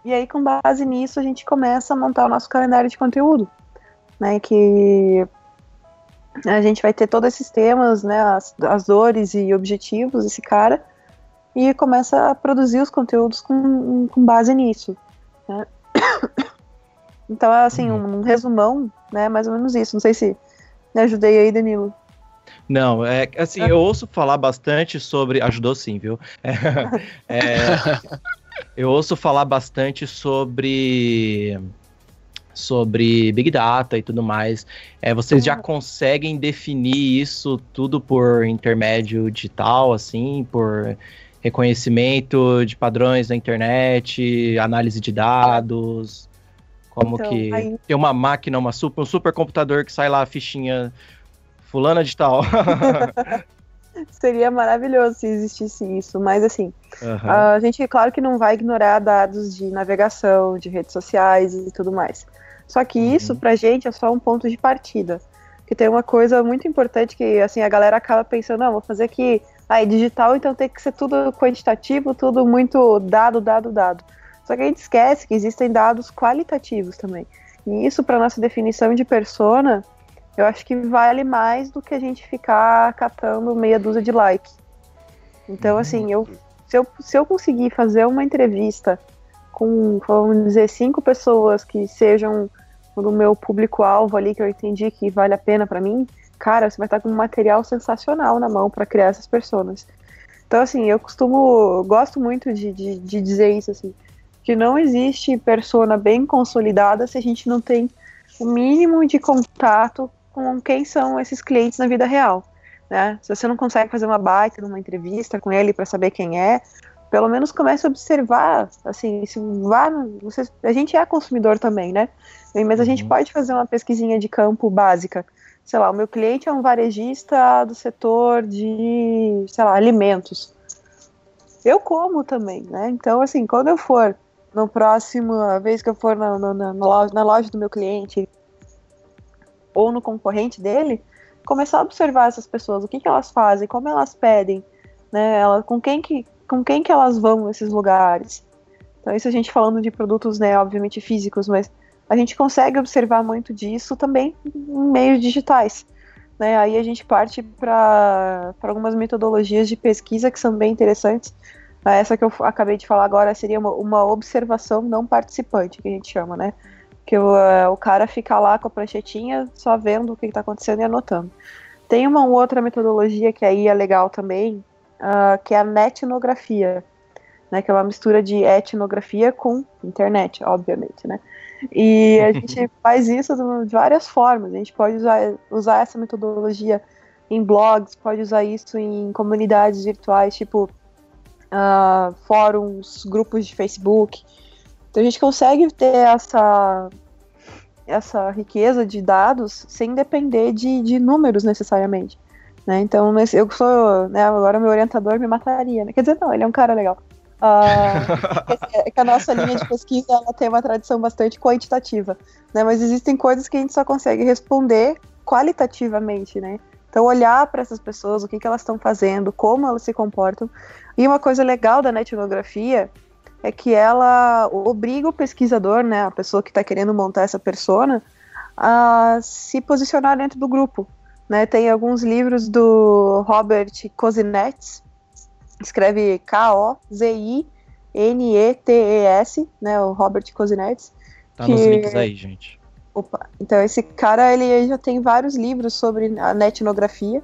E: E aí, com base nisso, a gente começa a montar o nosso calendário de conteúdo, né? Que a gente vai ter todos esses temas, né? As, as dores e objetivos desse cara, e começa a produzir os conteúdos com, com base nisso. Né? Então, é assim, um, um, resumão, né? Mais ou menos isso. Não sei se me ajudei aí, Danilo.
B: Não, é assim, eu ouço falar bastante sobre. Ajudou sim, viu? É, é, eu ouço falar bastante sobre sobre Big Data e tudo mais. É, vocês já conseguem definir isso tudo por intermédio digital, assim, por reconhecimento de padrões na internet, análise de dados, como então, que aí... tem uma máquina, uma super, um supercomputador que sai lá a fichinha fulana de tal.
E: Seria maravilhoso se existisse isso, mas assim, uhum. a gente, claro que não vai ignorar dados de navegação, de redes sociais e tudo mais. Só que uhum. isso, pra gente, é só um ponto de partida. Que tem uma coisa muito importante que, assim, a galera acaba pensando, não, vou fazer aqui, ah, digital, então tem que ser tudo quantitativo, tudo muito dado, dado, dado. Só que a gente esquece que existem dados qualitativos também. E isso, para nossa definição de persona, eu acho que vale mais do que a gente ficar catando meia dúzia de likes. Então, uhum. assim, eu se, eu se eu conseguir fazer uma entrevista com, vamos dizer, cinco pessoas que sejam do meu público-alvo ali, que eu entendi que vale a pena para mim, cara, você vai estar com um material sensacional na mão para criar essas pessoas. Então, assim, eu costumo, gosto muito de, de, de dizer isso, assim, que não existe persona bem consolidada se a gente não tem o mínimo de contato com quem são esses clientes na vida real. Né? Se você não consegue fazer uma baita numa entrevista com ele para saber quem é, pelo menos comece a observar, assim, se vá, você, a gente é consumidor também, né? Mas a gente uhum. pode fazer uma pesquisinha de campo básica. Sei lá, o meu cliente é um varejista do setor de, sei lá, alimentos. Eu como também, né? Então, assim, quando eu for no próximo, a vez que eu for na, na, na, loja, na loja do meu cliente ou no concorrente dele, começar a observar essas pessoas, o que, que elas fazem, como elas pedem, né? Ela, com quem que com quem que elas vão nesses lugares. Então isso a gente falando de produtos, né, obviamente físicos, mas a gente consegue observar muito disso também em meios digitais. Né? Aí a gente parte para algumas metodologias de pesquisa que são bem interessantes. Essa que eu acabei de falar agora seria uma, uma observação não participante, que a gente chama, né? Que o, uh, o cara fica lá com a pranchetinha só vendo o que está acontecendo e anotando. Tem uma outra metodologia que aí é legal também, uh, que é a netnografia, né? Que é uma mistura de etnografia com internet, obviamente, né? E a gente faz isso de várias formas. A gente pode usar, usar essa metodologia em blogs, pode usar isso em comunidades virtuais, tipo uh, fóruns, grupos de Facebook. Então a gente consegue ter essa, essa riqueza de dados sem depender de, de números necessariamente. Né? Então eu sou, né, agora meu orientador me mataria, né? Quer dizer, não, ele é um cara legal. Uh, é que a nossa linha de pesquisa ela tem uma tradição bastante quantitativa, né? Mas existem coisas que a gente só consegue responder qualitativamente, né? Então olhar para essas pessoas, o que, que elas estão fazendo, como elas se comportam, e uma coisa legal da netnografia é que ela obriga o pesquisador, né, a pessoa que está querendo montar essa persona, a se posicionar dentro do grupo. Né? Tem alguns livros do Robert Kozinets, escreve K-O-Z-I-N-E-T-E-S, né, o Robert Kozinets.
B: Tá que... nos links aí, gente.
E: Opa, então esse cara, ele já tem vários livros sobre a netnografia,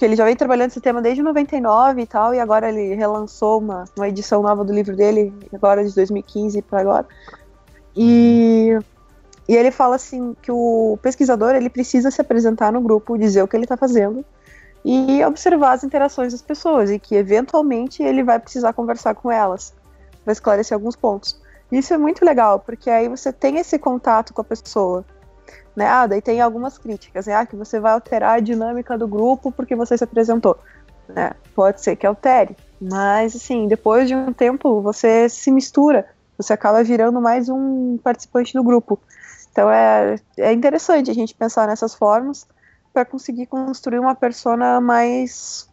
E: que ele já vem trabalhando esse tema desde 99 e tal, e agora ele relançou uma, uma edição nova do livro dele, agora de 2015 para agora. E, e ele fala assim que o pesquisador ele precisa se apresentar no grupo, dizer o que ele está fazendo e observar as interações das pessoas e que eventualmente ele vai precisar conversar com elas, vai esclarecer alguns pontos. Isso é muito legal, porque aí você tem esse contato com a pessoa. Né? Ah, daí tem algumas críticas, né? ah, que você vai alterar a dinâmica do grupo porque você se apresentou. Né? Pode ser que altere, mas assim, depois de um tempo você se mistura, você acaba virando mais um participante do grupo. Então é, é interessante a gente pensar nessas formas para conseguir construir uma persona mais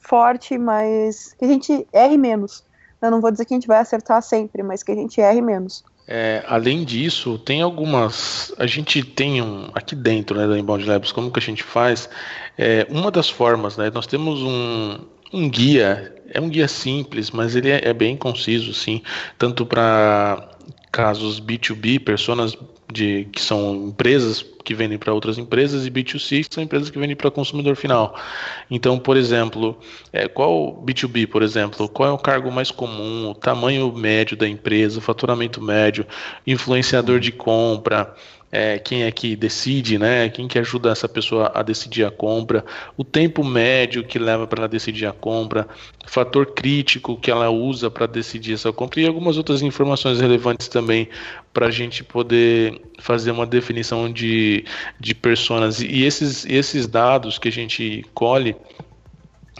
E: forte, mais. que a gente erre menos. Eu não vou dizer que a gente vai acertar sempre, mas que a gente erre menos.
D: É, além disso, tem algumas. A gente tem um. Aqui dentro né, da Inbound Labs, como que a gente faz? É, uma das formas, né? Nós temos um, um guia. É um guia simples, mas ele é, é bem conciso, sim. Tanto para casos B2B, personas de que são empresas que vendem para outras empresas e B2C que são empresas que vendem para consumidor final. Então, por exemplo, é, qual B2B, por exemplo, qual é o cargo mais comum, o tamanho médio da empresa, o faturamento médio, influenciador de compra, é, quem é que decide, né? Quem que ajuda essa pessoa a decidir a compra, o tempo médio que leva para ela decidir a compra, fator crítico que ela usa para decidir essa compra e algumas outras informações relevantes também para a gente poder fazer uma definição de, de personas. E esses, esses dados que a gente colhe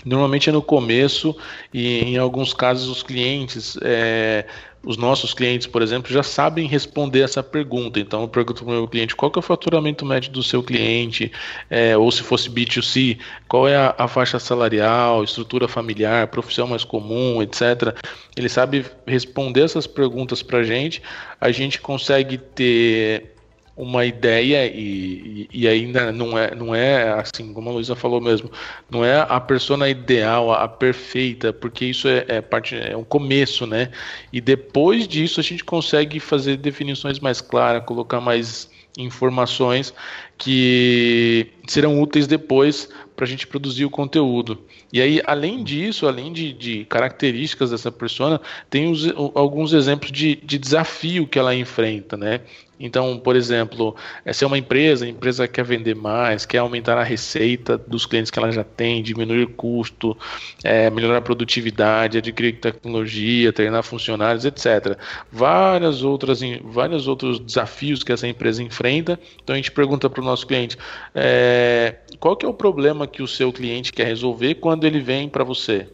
D: Normalmente é no começo e em alguns casos os clientes é, os nossos clientes, por exemplo, já sabem responder essa pergunta. Então, eu pergunto para o meu cliente qual que é o faturamento médio do seu cliente, é, ou se fosse B2C, qual é a, a, faixa salarial, estrutura familiar, profissão mais comum, etc. Ele sabe responder essas perguntas para a gente. A gente consegue ter uma ideia e, e, ainda não é, não é assim, como a Luísa falou mesmo, não é a persona ideal, a, a perfeita, porque isso é, é, parte, é um começo, né? E depois disso a gente consegue fazer definições mais claras, colocar mais informações que serão úteis depois para a gente produzir o conteúdo. E aí, além disso, além de, de características dessa persona, tem os, alguns exemplos de, de desafio que ela enfrenta, né? Então, por exemplo, eh, se é uma empresa, a empresa quer vender mais, quer aumentar a receita dos clientes que ela já tem, diminuir o custo, é, melhorar a produtividade, adquirir tecnologia, treinar funcionários, etc. Várias outras, vários outros desafios que essa empresa enfrenta. Então a gente pergunta para o nosso cliente é, qual que é o problema que o seu cliente quer resolver quando ele vem para você.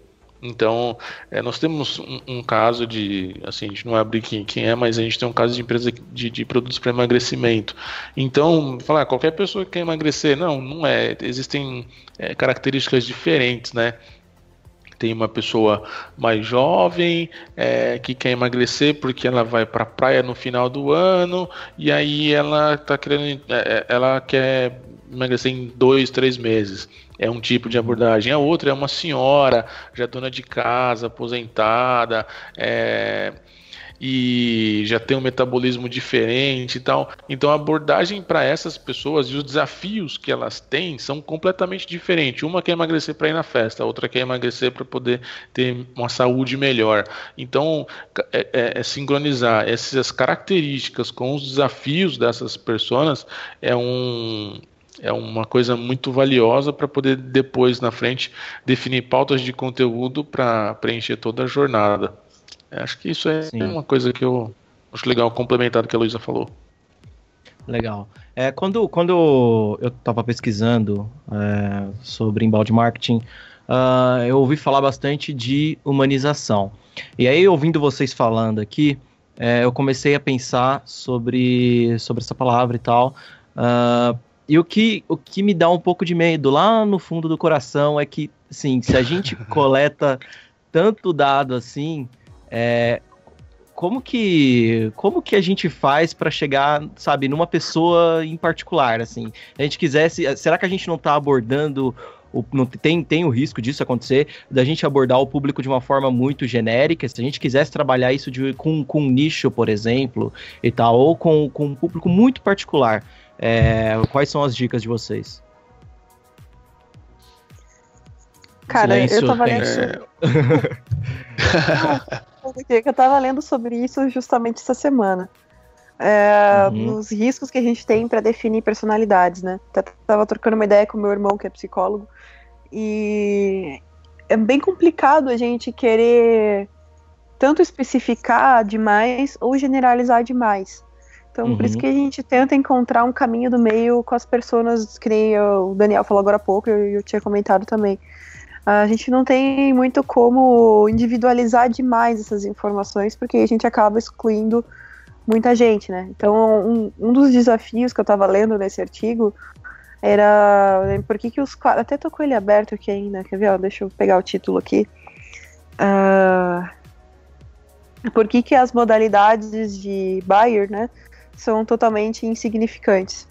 D: Então, é, nós temos um, um, caso de, assim, a gente não vai abrir quem, quem, é, mas a gente tem um caso de empresa de, de produtos para emagrecimento. Então, falar, ah, qualquer pessoa que quer emagrecer, não, não é. Existem é, características diferentes, né? Tem uma pessoa mais jovem é, que quer emagrecer porque ela vai para a praia no final do ano e aí ela tá querendo, é, é, ela quer emagrecer em dois, três meses. É um tipo de abordagem. A outra é uma senhora, já dona de casa, aposentada, é, e já tem um metabolismo diferente e tal. Então a abordagem para essas pessoas e os desafios que elas têm são completamente diferentes. Uma quer emagrecer para ir na festa, a outra quer emagrecer para poder ter uma saúde melhor. Então é, é, é, sincronizar essas características com os desafios dessas pessoas é um é uma coisa muito valiosa para poder depois na frente definir pautas de conteúdo para preencher toda a jornada. Acho que isso é Sim. uma coisa que eu acho legal complementar do que a Luísa falou.
B: Legal. É, quando, quando eu estava pesquisando é, sobre embalde marketing, uh, eu ouvi falar bastante de humanização. E aí, ouvindo vocês falando aqui, é, eu comecei a pensar sobre, sobre essa palavra e tal. Uh, e o que, o que me dá um pouco de medo lá no fundo do coração é que, sim, se a gente coleta tanto dado assim, é, como que como que a gente faz para chegar, sabe, numa pessoa em particular, assim? A gente quisesse, será que a gente não está abordando o, não, tem, tem o risco disso acontecer, da gente abordar o público de uma forma muito genérica, se a gente quisesse trabalhar isso de, com, com um nicho, por exemplo, e tal, ou com, com um público muito particular. É, quais são as dicas de vocês?
E: Cara, Silêncio, eu tava lendo. É... eu tava lendo sobre isso justamente essa semana. É, uhum. Nos riscos que a gente tem para definir personalidades, né? Tava trocando uma ideia com meu irmão, que é psicólogo, e é bem complicado a gente querer tanto especificar demais ou generalizar demais. Então, uhum. por isso uhum. que a gente tenta encontrar um caminho do meio com as pessoas, que nem o Daniel falou agora há pouco, e eu, eu tinha comentado também. A gente não tem muito como individualizar demais essas informações, porque a gente acaba excluindo muita gente, né? Então, um, um dos desafios que eu estava lendo nesse artigo era por que, que os quatro. Até tô com ele aberto aqui ainda, quer ver? Ó, deixa eu pegar o título aqui. Uh, por que, que as modalidades de Bayer, né? São totalmente insignificantes.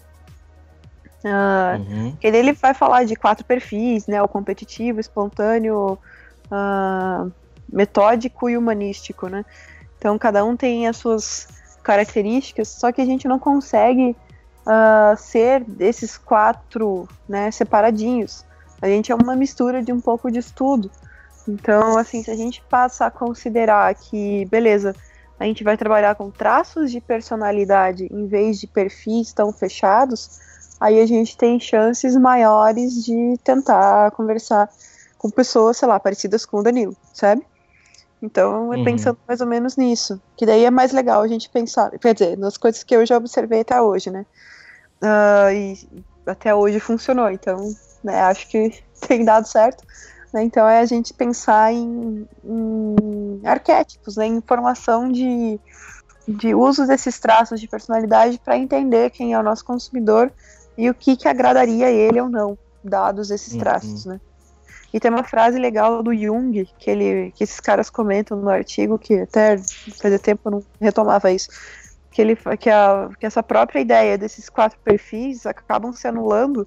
E: Uh, uhum. Ele, ele vai falar de quatro perfis, né? O competitivo, espontâneo, uh, metódico e humanístico, né? Então cada um tem as suas características, só que a gente não consegue uh, ser desses quatro, né? Separadinhos. A gente é uma mistura de um pouco de tudo. Então, assim, se a gente passa a considerar que, beleza, a gente vai trabalhar com traços de personalidade em vez de perfis tão fechados, aí a gente tem chances maiores de tentar conversar com pessoas, sei lá, parecidas com o Danilo, sabe? Então, é uhum. pensando mais ou menos nisso. Que daí é mais legal a gente pensar, quer dizer, nas coisas que eu já observei até hoje, né? Uh, e até hoje funcionou, então, né, acho que tem dado certo. Né? Então é a gente pensar em, em arquétipos, né? em informação de, de uso desses traços de personalidade para entender quem é o nosso consumidor e o que, que agradaria ele ou não, dados esses uhum. traços, né? E tem uma frase legal do Jung, que, ele, que esses caras comentam no artigo, que até fazia tempo eu não retomava isso, que, ele, que, a, que essa própria ideia desses quatro perfis acabam se anulando,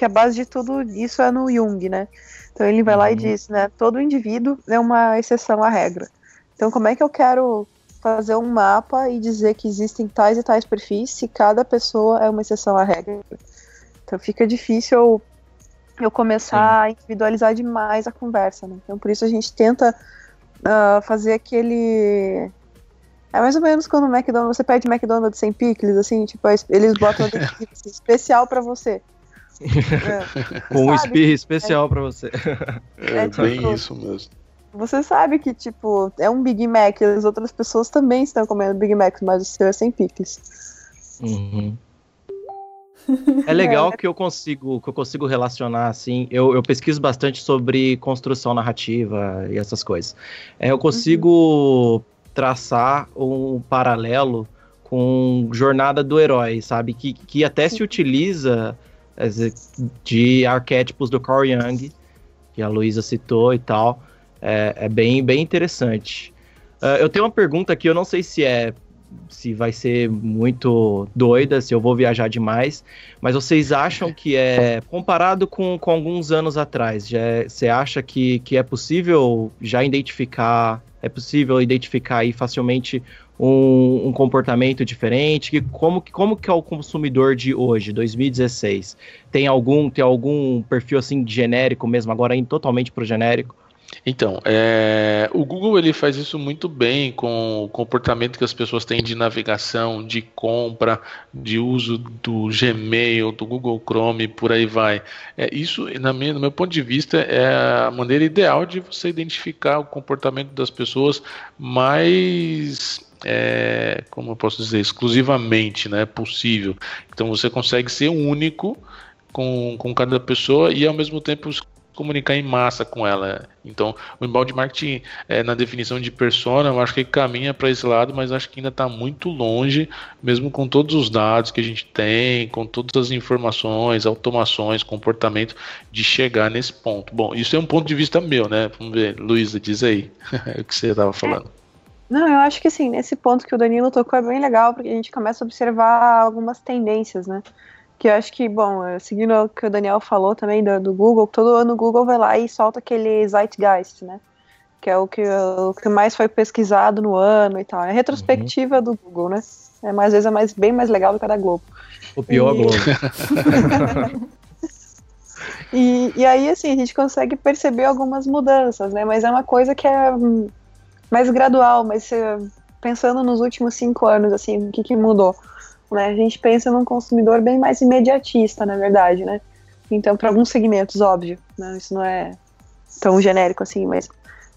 E: porque a base de tudo isso é no Jung, né? Então ele vai uhum. lá e uhum. diz, né? Todo indivíduo é uma exceção à regra. Então como é que eu quero fazer um mapa e dizer que existem tais e tais perfis se cada pessoa é uma exceção à regra? Então fica difícil eu, eu começar Sim. a individualizar demais a conversa, né? Então por isso a gente tenta uh, fazer aquele é mais ou menos quando o McDonald's, você pede McDonald's sem picles, assim, tipo, eles botam assim, especial para você.
B: É. Com um espirro especial é, para você.
D: É, é tipo, bem isso mesmo.
E: Você sabe que, tipo, é um Big Mac e as outras pessoas também estão comendo Big Mac, mas o seu é sem picles.
B: Uhum. É legal é. que eu consigo que eu consigo relacionar assim. Eu, eu pesquiso bastante sobre construção narrativa e essas coisas. É, eu consigo uhum. traçar um paralelo com jornada do herói, sabe? Que, que até Sim. se utiliza de arquétipos do Carl Jung, que a Luísa citou e tal. É, é, bem, bem interessante. Uh, eu tenho uma pergunta aqui, eu não sei se é se vai ser muito doida, se eu vou viajar demais, mas vocês acham que é, comparado com, com alguns anos atrás, já é, você acha que, que é possível já identificar, é possível identificar aí facilmente um, um, comportamento diferente? Que, como, como que é o consumidor de hoje, 2016? Tem algum, tem algum perfil assim genérico mesmo, agora indo totalmente para o genérico?
D: Então, é, o Google ele faz isso muito bem com o comportamento que as pessoas têm de navegação, de compra, de uso do Gmail, do Google Chrome, por aí vai. É, isso, na minha, no meu ponto de vista, é a maneira ideal de você identificar o comportamento das pessoas mais é, como eu posso dizer, exclusivamente né, possível. Então você consegue ser único com, com cada pessoa e ao mesmo tempo comunicar em massa com ela. Então, o inbound marketing, é, na definição de persona, eu acho que caminha para esse lado, mas acho que ainda está muito longe, mesmo com todos os dados que a gente tem, com todas as informações, automações, comportamento, de chegar nesse ponto. Bom, isso é um ponto de vista meu, né? Vamos ver, Luísa, diz aí o que você estava falando.
E: Não, eu acho que sim, nesse ponto que o Danilo tocou é bem legal, porque a gente começa a observar algumas tendências, né? Que eu acho que, bom, é, seguindo o que o Daniel falou também do, do, Google, todo ano o Google vai lá e solta aquele Zeitgeist, né? Que é o que, o que mais foi pesquisado no ano e tal. É retrospectiva uhum. do Google, né? É, mas às vezes é mais, bem mais legal do que a da Globo.
B: O pior
E: e...
B: Globo.
E: e, e aí, assim, a gente consegue perceber algumas mudanças, né? Mas é uma coisa que é hum, mais gradual, mas pensando nos últimos cinco anos, assim, o que, que mudou? Né? A gente pensa num consumidor bem mais imediatista, na verdade, né? Então, para alguns segmentos, óbvio, né? isso não é tão genérico assim, mas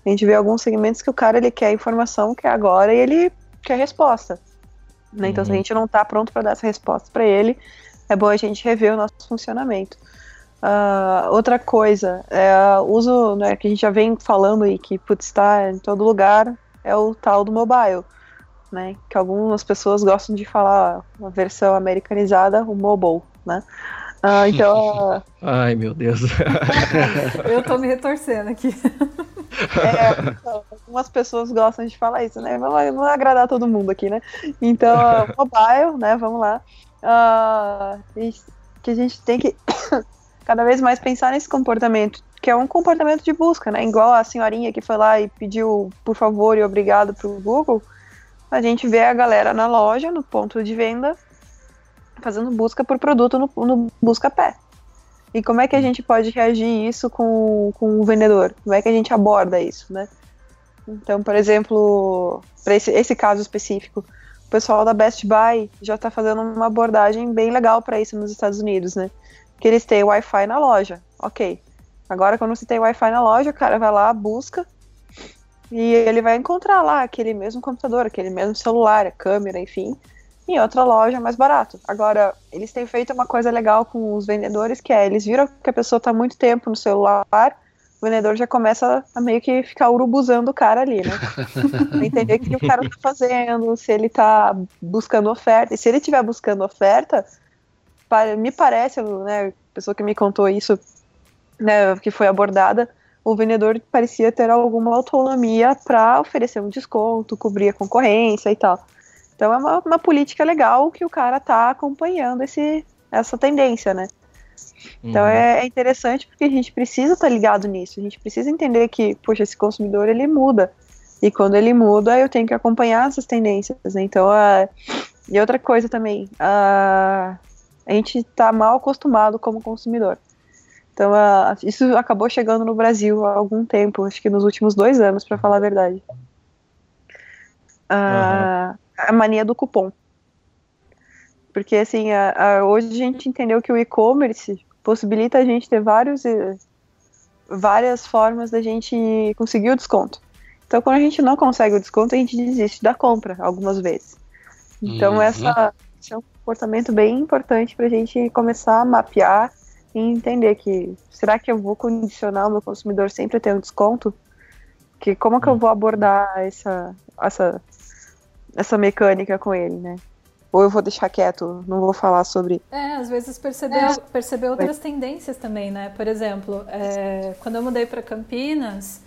E: a gente vê alguns segmentos que o cara ele quer informação, quer agora e ele quer resposta. Né? Então, uhum. se a uhum. gente não está pronto para dar essa resposta para ele, é bom a gente rever o nosso funcionamento. Uh, outra coisa, é o uso né, que a gente já vem falando e que está em todo lugar, é o tal do mobile né? Que algumas pessoas gostam de falar uma versão americanizada, o mobile, né? Uh, então.
B: Ai, meu Deus.
C: Eu tô me retorcendo aqui.
E: É, algumas pessoas gostam de falar isso, né? Não vai, não vai agradar todo mundo aqui, né? Então, uh, mobile, né? Vamos lá. Uh, que a gente tem que cada vez mais pensar nesse comportamento, que é um comportamento de busca, né? Igual a senhorinha que foi lá e pediu por favor e obrigado pro Google a gente vê a galera na loja, no ponto de venda, fazendo busca por produto no, no busca-pé. E como é que a gente pode reagir isso com, com o vendedor? Como é que a gente aborda isso, né? Então, por exemplo, para esse, esse caso específico, o pessoal da Best Buy já está fazendo uma abordagem bem legal para isso nos Estados Unidos, né? Que eles têm Wi-Fi na loja. Ok. Agora, quando você tem Wi-Fi na loja, o cara vai lá, busca, e ele vai encontrar lá aquele mesmo computador, aquele mesmo celular, a câmera, enfim, em outra loja mais barato. Agora, eles têm feito uma coisa legal com os vendedores, que é, eles viram que a pessoa está muito tempo no celular, o vendedor já começa a meio que ficar urubuzando o cara ali, né? Entender o que o cara tá fazendo, se ele tá buscando oferta. E se ele estiver buscando oferta, me parece, né, a pessoa que me contou isso, né, que foi abordada, o vendedor parecia ter alguma autonomia para oferecer um desconto, cobrir a concorrência e tal. Então é uma, uma política legal que o cara tá acompanhando esse, essa tendência, né? Então uhum. é, é, interessante porque a gente precisa estar tá ligado nisso, a gente precisa entender que, poxa, esse consumidor ele muda. E quando ele muda, eu tenho que acompanhar essas tendências. Né? Então, e outra coisa também, a gente está mal acostumado como consumidor. Então, uh, isso acabou chegando no Brasil há algum tempo, acho que nos últimos dois anos, para falar a verdade. Uh, uhum. A mania do cupom. Porque, assim, hoje a gente entendeu que o e-commerce possibilita a gente ter vários, eh, várias formas da gente conseguir o desconto. Então, quando a gente não consegue o desconto, a gente desiste da compra algumas vezes. Então, uhum. essa, esse é um comportamento bem importante para a gente começar a mapear e entender que será que eu vou condicionar o meu consumidor sempre a ter um desconto? Que como que eu vou abordar essa essa essa mecânica com ele, né? Ou eu vou deixar quieto, não vou falar sobre.
C: É, às vezes perceber, é. perceber outras tendências também, né? Por exemplo, é, quando eu mudei para Campinas,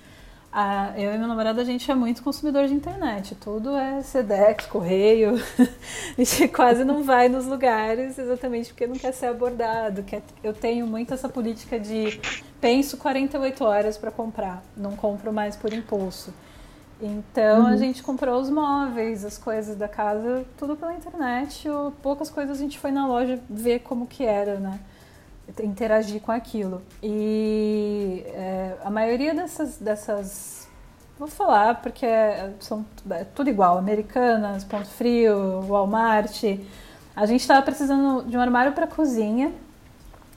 C: Ah, eu e meu namorado, a gente é muito consumidor de internet. Tudo é Sedex, correio. a gente quase não vai nos lugares exatamente porque não quer ser abordado. Quer... Eu tenho muito essa política de penso 48 horas para comprar, não compro mais por impulso. Então uhum. a gente comprou os móveis, as coisas da casa, tudo pela internet. Ou poucas coisas a gente foi na loja ver como que era, né? Interagir com aquilo. E é, a maioria dessas, dessas. Vou falar porque são é tudo igual: Americanas, Ponto Frio, Walmart. A gente estava precisando de um armário para cozinha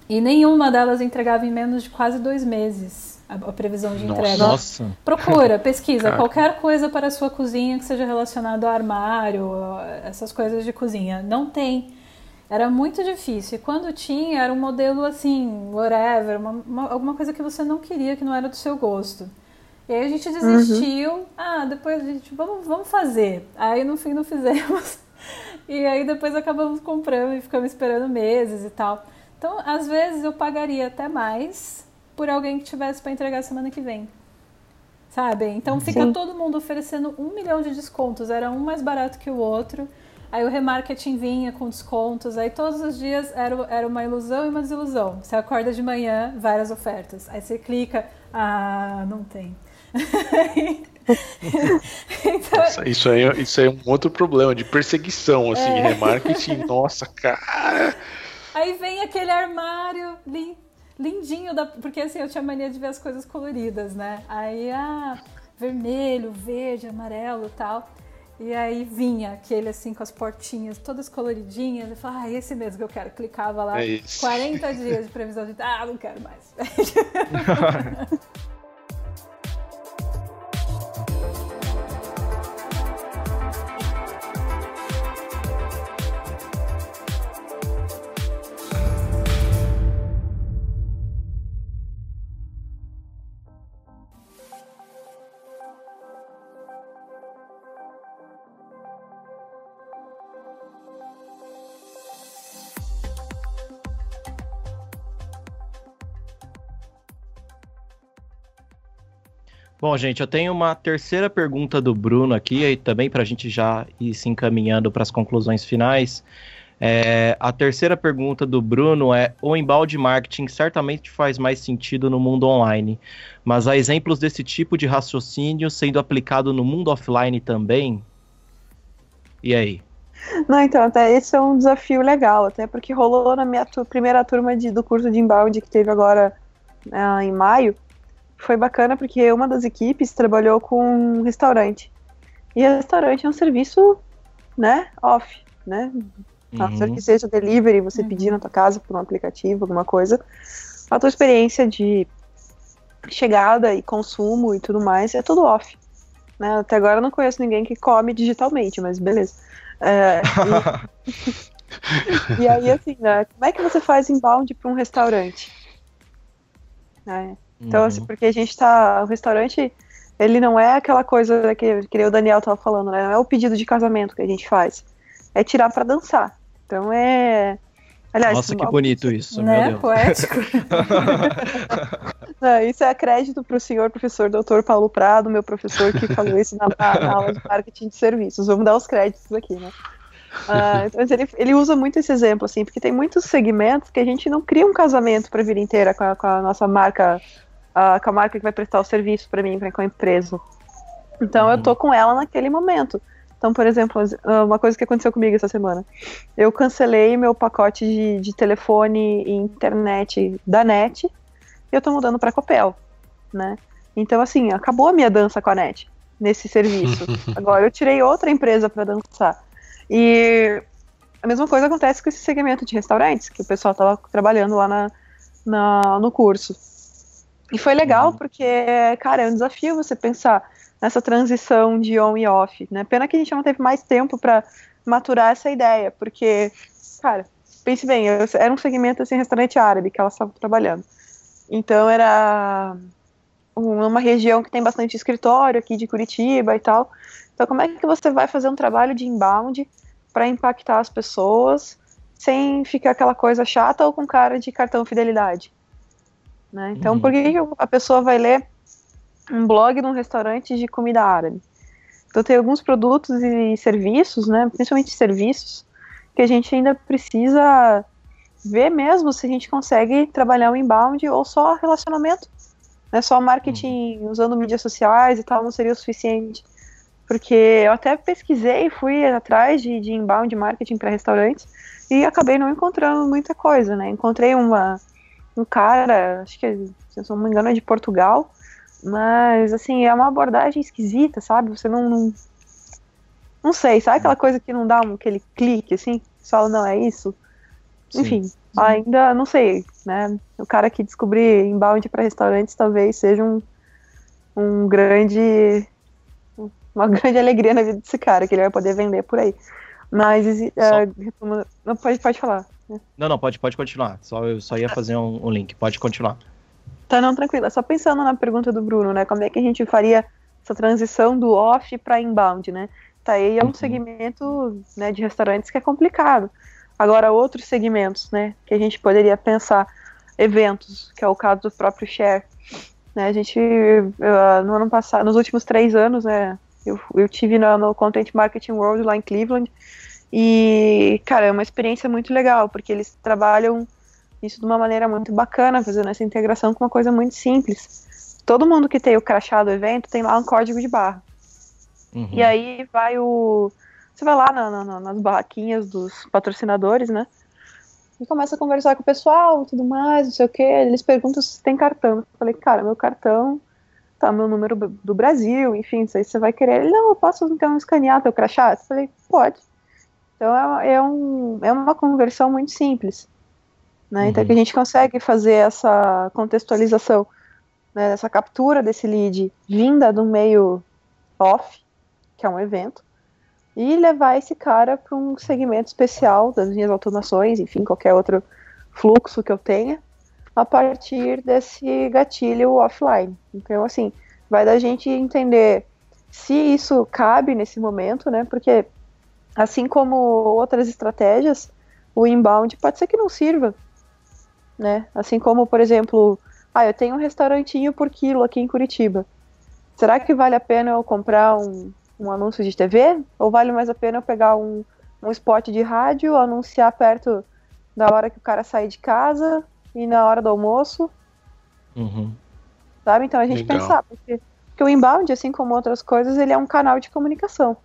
C: e nenhuma delas entregava em menos de quase dois meses a, a previsão de entrega.
B: Nossa!
C: Procura, pesquisa qualquer coisa para a sua cozinha que seja relacionado ao armário, essas coisas de cozinha. Não tem. Era muito difícil. E quando tinha, era um modelo assim, whatever, uma, uma, alguma coisa que você não queria, que não era do seu gosto. E aí a gente desistiu. Uhum. Ah, depois a gente, vamos, vamos fazer. Aí no fim não fizemos. E aí depois acabamos comprando e ficamos esperando meses e tal. Então, às vezes eu pagaria até mais por alguém que tivesse para entregar semana que vem. Sabe? Então fica Sim. todo mundo oferecendo um milhão de descontos. Era um mais barato que o outro. Aí o remarketing vinha com descontos, aí todos os dias era, era uma ilusão e uma desilusão. Você acorda de manhã, várias ofertas. Aí você clica, ah, não tem.
D: então, nossa, isso, aí, isso aí é um outro problema de perseguição, assim, é. remarketing, nossa, cara.
C: Aí vem aquele armário lindinho, da, porque assim, eu tinha mania de ver as coisas coloridas, né? Aí, ah, vermelho, verde, amarelo e tal. E aí vinha aquele assim com as portinhas todas coloridinhas. Eu falava, ah, esse mesmo que eu quero. Clicava lá, é 40 dias de previsão de. Ah, não quero mais.
B: Bom, gente, eu tenho uma terceira pergunta do Bruno aqui, e também para a gente já ir se encaminhando para as conclusões finais. É, a terceira pergunta do Bruno é: o embalde marketing certamente faz mais sentido no mundo online, mas há exemplos desse tipo de raciocínio sendo aplicado no mundo offline também? E aí?
E: Não, então, até esse é um desafio legal, até porque rolou na minha tu primeira turma de, do curso de embalde que teve agora uh, em maio foi bacana porque uma das equipes trabalhou com um restaurante. E restaurante é um serviço, né, off, né? Uhum. A não que seja delivery, você uhum. pedir na tua casa por um aplicativo, alguma coisa. A tua experiência de chegada e consumo e tudo mais é tudo off. Né? Até agora eu não conheço ninguém que come digitalmente, mas beleza. É, e, e, aí, assim, né, como é que você faz inbound para um restaurante? É, então, assim, uhum. assim, porque a gente tá. O restaurante, ele não é aquela coisa que, que o Daniel tava falando, né? Não é o pedido de casamento que a gente faz. É tirar para dançar. Então é.
B: Aliás, Nossa, que bonito isso, né? meu Deus.
C: Poético.
E: não, isso é crédito para o senhor professor doutor Paulo Prado, meu professor que falou isso na, na aula de marketing de serviços. Vamos dar os créditos aqui, né? Uh, mas ele, ele usa muito esse exemplo, assim, porque tem muitos segmentos que a gente não cria um casamento para a vida inteira com a, com a nossa marca uh, com a marca que vai prestar o serviço para mim, com a empresa. Então uhum. eu tô com ela naquele momento. Então, por exemplo, uma coisa que aconteceu comigo essa semana. Eu cancelei meu pacote de, de telefone e internet da NET e eu tô mudando para Copel, né? Então, assim, acabou a minha dança com a NET nesse serviço. Agora eu tirei outra empresa para dançar. E a mesma coisa acontece com esse segmento de restaurantes, que o pessoal tava trabalhando lá na, na no curso. E foi legal uhum. porque, cara, é um desafio você pensar nessa transição de on e off, né? Pena que a gente não teve mais tempo para maturar essa ideia, porque, cara, pense bem, era um segmento assim, restaurante árabe que elas estavam trabalhando. Então era uma região que tem bastante escritório aqui de Curitiba e tal. Então como é que você vai fazer um trabalho de inbound para impactar as pessoas sem ficar aquela coisa chata ou com cara de cartão fidelidade? Né? Então, uhum. por que a pessoa vai ler um blog num restaurante de comida árabe. Então tem alguns produtos e serviços, né, principalmente serviços, que a gente ainda precisa ver mesmo se a gente consegue trabalhar o inbound ou só relacionamento. Né, só marketing uhum. usando mídias sociais e tal não seria o suficiente. Porque eu até pesquisei, fui atrás de, de inbound marketing para restaurantes e acabei não encontrando muita coisa, né? Encontrei uma, um cara, acho que, se eu não me engano, é de Portugal, mas, assim, é uma abordagem esquisita, sabe? Você não. Não, não sei, sabe aquela coisa que não dá um, aquele clique, assim? Você fala, não, é isso? Sim, Enfim, sim. ainda não sei, né? O cara que descobrir inbound para restaurantes talvez seja um, um grande. Uma grande alegria na vida desse cara, que ele vai poder vender por aí. Mas, uh, não, pode, pode falar.
B: Não, não, pode, pode continuar. Só, eu só ia fazer um, um link. Pode continuar.
E: Tá, não, tranquilo. Só pensando na pergunta do Bruno, né? Como é que a gente faria essa transição do off para inbound, né? Tá aí é um uhum. segmento né, de restaurantes que é complicado. Agora, outros segmentos, né, que a gente poderia pensar, eventos, que é o caso do próprio Share. Né, a gente, uh, no ano passado, nos últimos três anos, né, eu, eu tive no, no Content Marketing World lá em Cleveland, e, cara, é uma experiência muito legal, porque eles trabalham isso de uma maneira muito bacana, fazendo essa integração com uma coisa muito simples. Todo mundo que tem o crachá do evento tem lá um código de barra. Uhum. E aí vai o. Você vai lá na, na, nas barraquinhas dos patrocinadores, né? E começa a conversar com o pessoal tudo mais, não sei o que. Eles perguntam se tem cartão. Eu falei, cara, meu cartão tá meu número do Brasil, enfim, não sei se você vai querer. Ele, não, eu posso então escanear teu crachá? Eu falei, pode. Então é, é, um, é uma conversão muito simples. Né? Uhum. Então que a gente consegue fazer essa contextualização, né, essa captura desse lead vinda do meio off, que é um evento, e levar esse cara para um segmento especial das minhas automações, enfim, qualquer outro fluxo que eu tenha, a partir desse gatilho offline. Então, assim, vai da gente entender se isso cabe nesse momento, né? Porque, assim como outras estratégias, o inbound pode ser que não sirva né? Assim como, por exemplo, ah, eu tenho um restaurantinho por quilo aqui em Curitiba. Será que vale a pena eu comprar um, um anúncio de TV? Ou vale mais a pena eu pegar um, um spot de rádio, anunciar perto da hora que o cara sair de casa e na hora do almoço?
B: Uhum.
E: Sabe? Então a gente Legal. pensar, porque, porque o inbound, assim como outras coisas, ele é um canal de comunicação.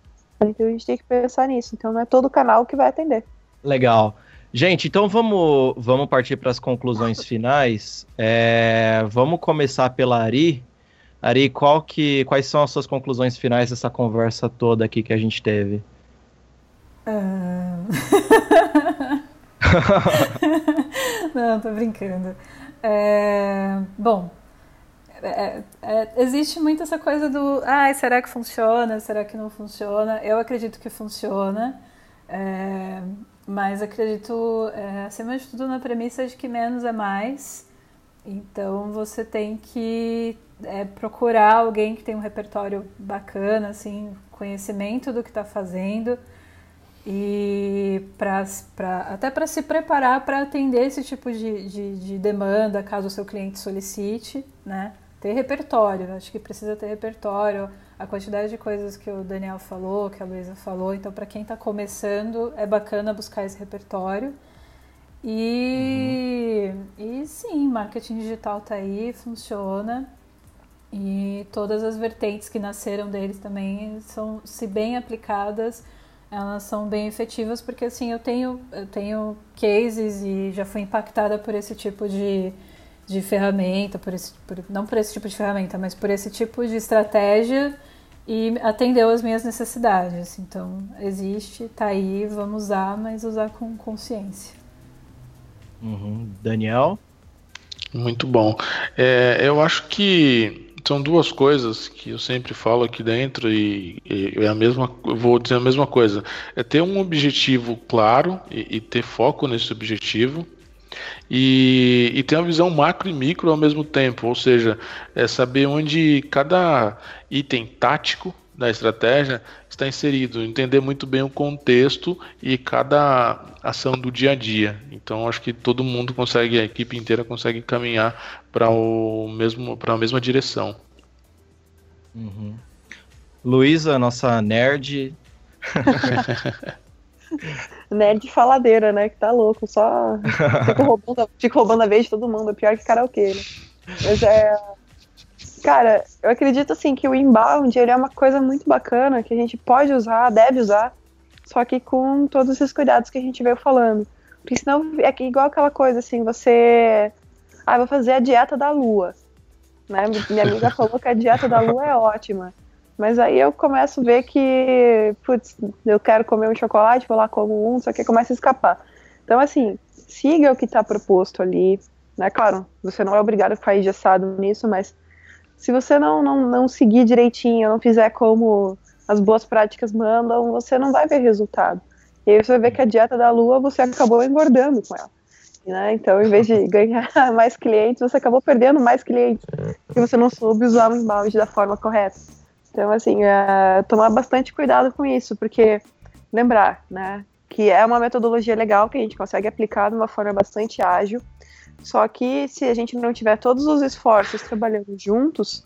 E: Então a gente tem que pensar nisso. Então não é todo canal que vai atender.
B: Legal. Gente, então vamos, vamos partir para as conclusões finais. É, vamos começar pela Ari. Ari, qual que, quais são as suas conclusões finais dessa conversa toda aqui que a gente teve?
C: Uh... Não, tô brincando. É... Bom, é, é, existe muito essa coisa do ah, será que funciona? Será que não funciona? Eu acredito que funciona. É, mas acredito, é, acima de tudo, na premissa de que menos é mais. Então você tem que é, procurar alguém que tem um repertório bacana, assim, conhecimento do que está fazendo e pra, pra, até para se preparar para atender esse tipo de, de, de, demanda, caso o seu cliente solicite, né? Ter repertório, acho que precisa ter repertório a quantidade de coisas que o Daniel falou, que a Luísa falou. Então, para quem está começando, é bacana buscar esse repertório. E, uhum. e sim, marketing digital está aí, funciona. E todas as vertentes que nasceram deles também são, se bem aplicadas, elas são bem efetivas, porque assim, eu tenho, eu tenho cases e já fui impactada por esse tipo de, de ferramenta, por esse, por, não por esse tipo de ferramenta, mas por esse tipo de estratégia e atendeu as minhas necessidades. Então, existe, tá aí, vamos usar, mas usar com consciência.
B: Uhum. Daniel?
D: Muito bom. É, eu acho que são duas coisas que eu sempre falo aqui dentro e, e é a mesma, vou dizer a mesma coisa. É ter um objetivo claro e, e ter foco nesse objetivo e, e ter uma visão macro e micro ao mesmo tempo, ou seja, é saber onde cada item tático da estratégia está inserido, entender muito bem o contexto e cada ação do dia a dia. Então acho que todo mundo consegue, a equipe inteira consegue caminhar para o mesmo para a mesma direção.
B: Uhum. Luísa, nossa nerd.
E: nerd faladeira, né? Que tá louco, só fico roubando, fico roubando a vez de todo mundo, é pior que karaokê, né? Mas é. Cara, eu acredito assim que o inbound ele é uma coisa muito bacana que a gente pode usar, deve usar, só que com todos esses cuidados que a gente veio falando. Porque senão é igual aquela coisa assim, você. Ah, vou fazer a dieta da lua. Né? Minha amiga falou que a dieta da lua é ótima. Mas aí eu começo a ver que, putz, eu quero comer um chocolate, vou lá como um, só que começa a escapar. Então, assim, siga o que está proposto ali, né? Claro, você não é obrigado a ficar engessado nisso, mas se você não, não, não seguir direitinho, não fizer como as boas práticas mandam, você não vai ver resultado. E aí você vai ver que a dieta da lua você acabou engordando com ela. Né? Então, em vez de ganhar mais clientes, você acabou perdendo mais clientes, porque você não soube usar o inbound da forma correta. Então, assim, é, tomar bastante cuidado com isso, porque lembrar, né, que é uma metodologia legal que a gente consegue aplicar de uma forma bastante ágil, só que se a gente não tiver todos os esforços trabalhando juntos,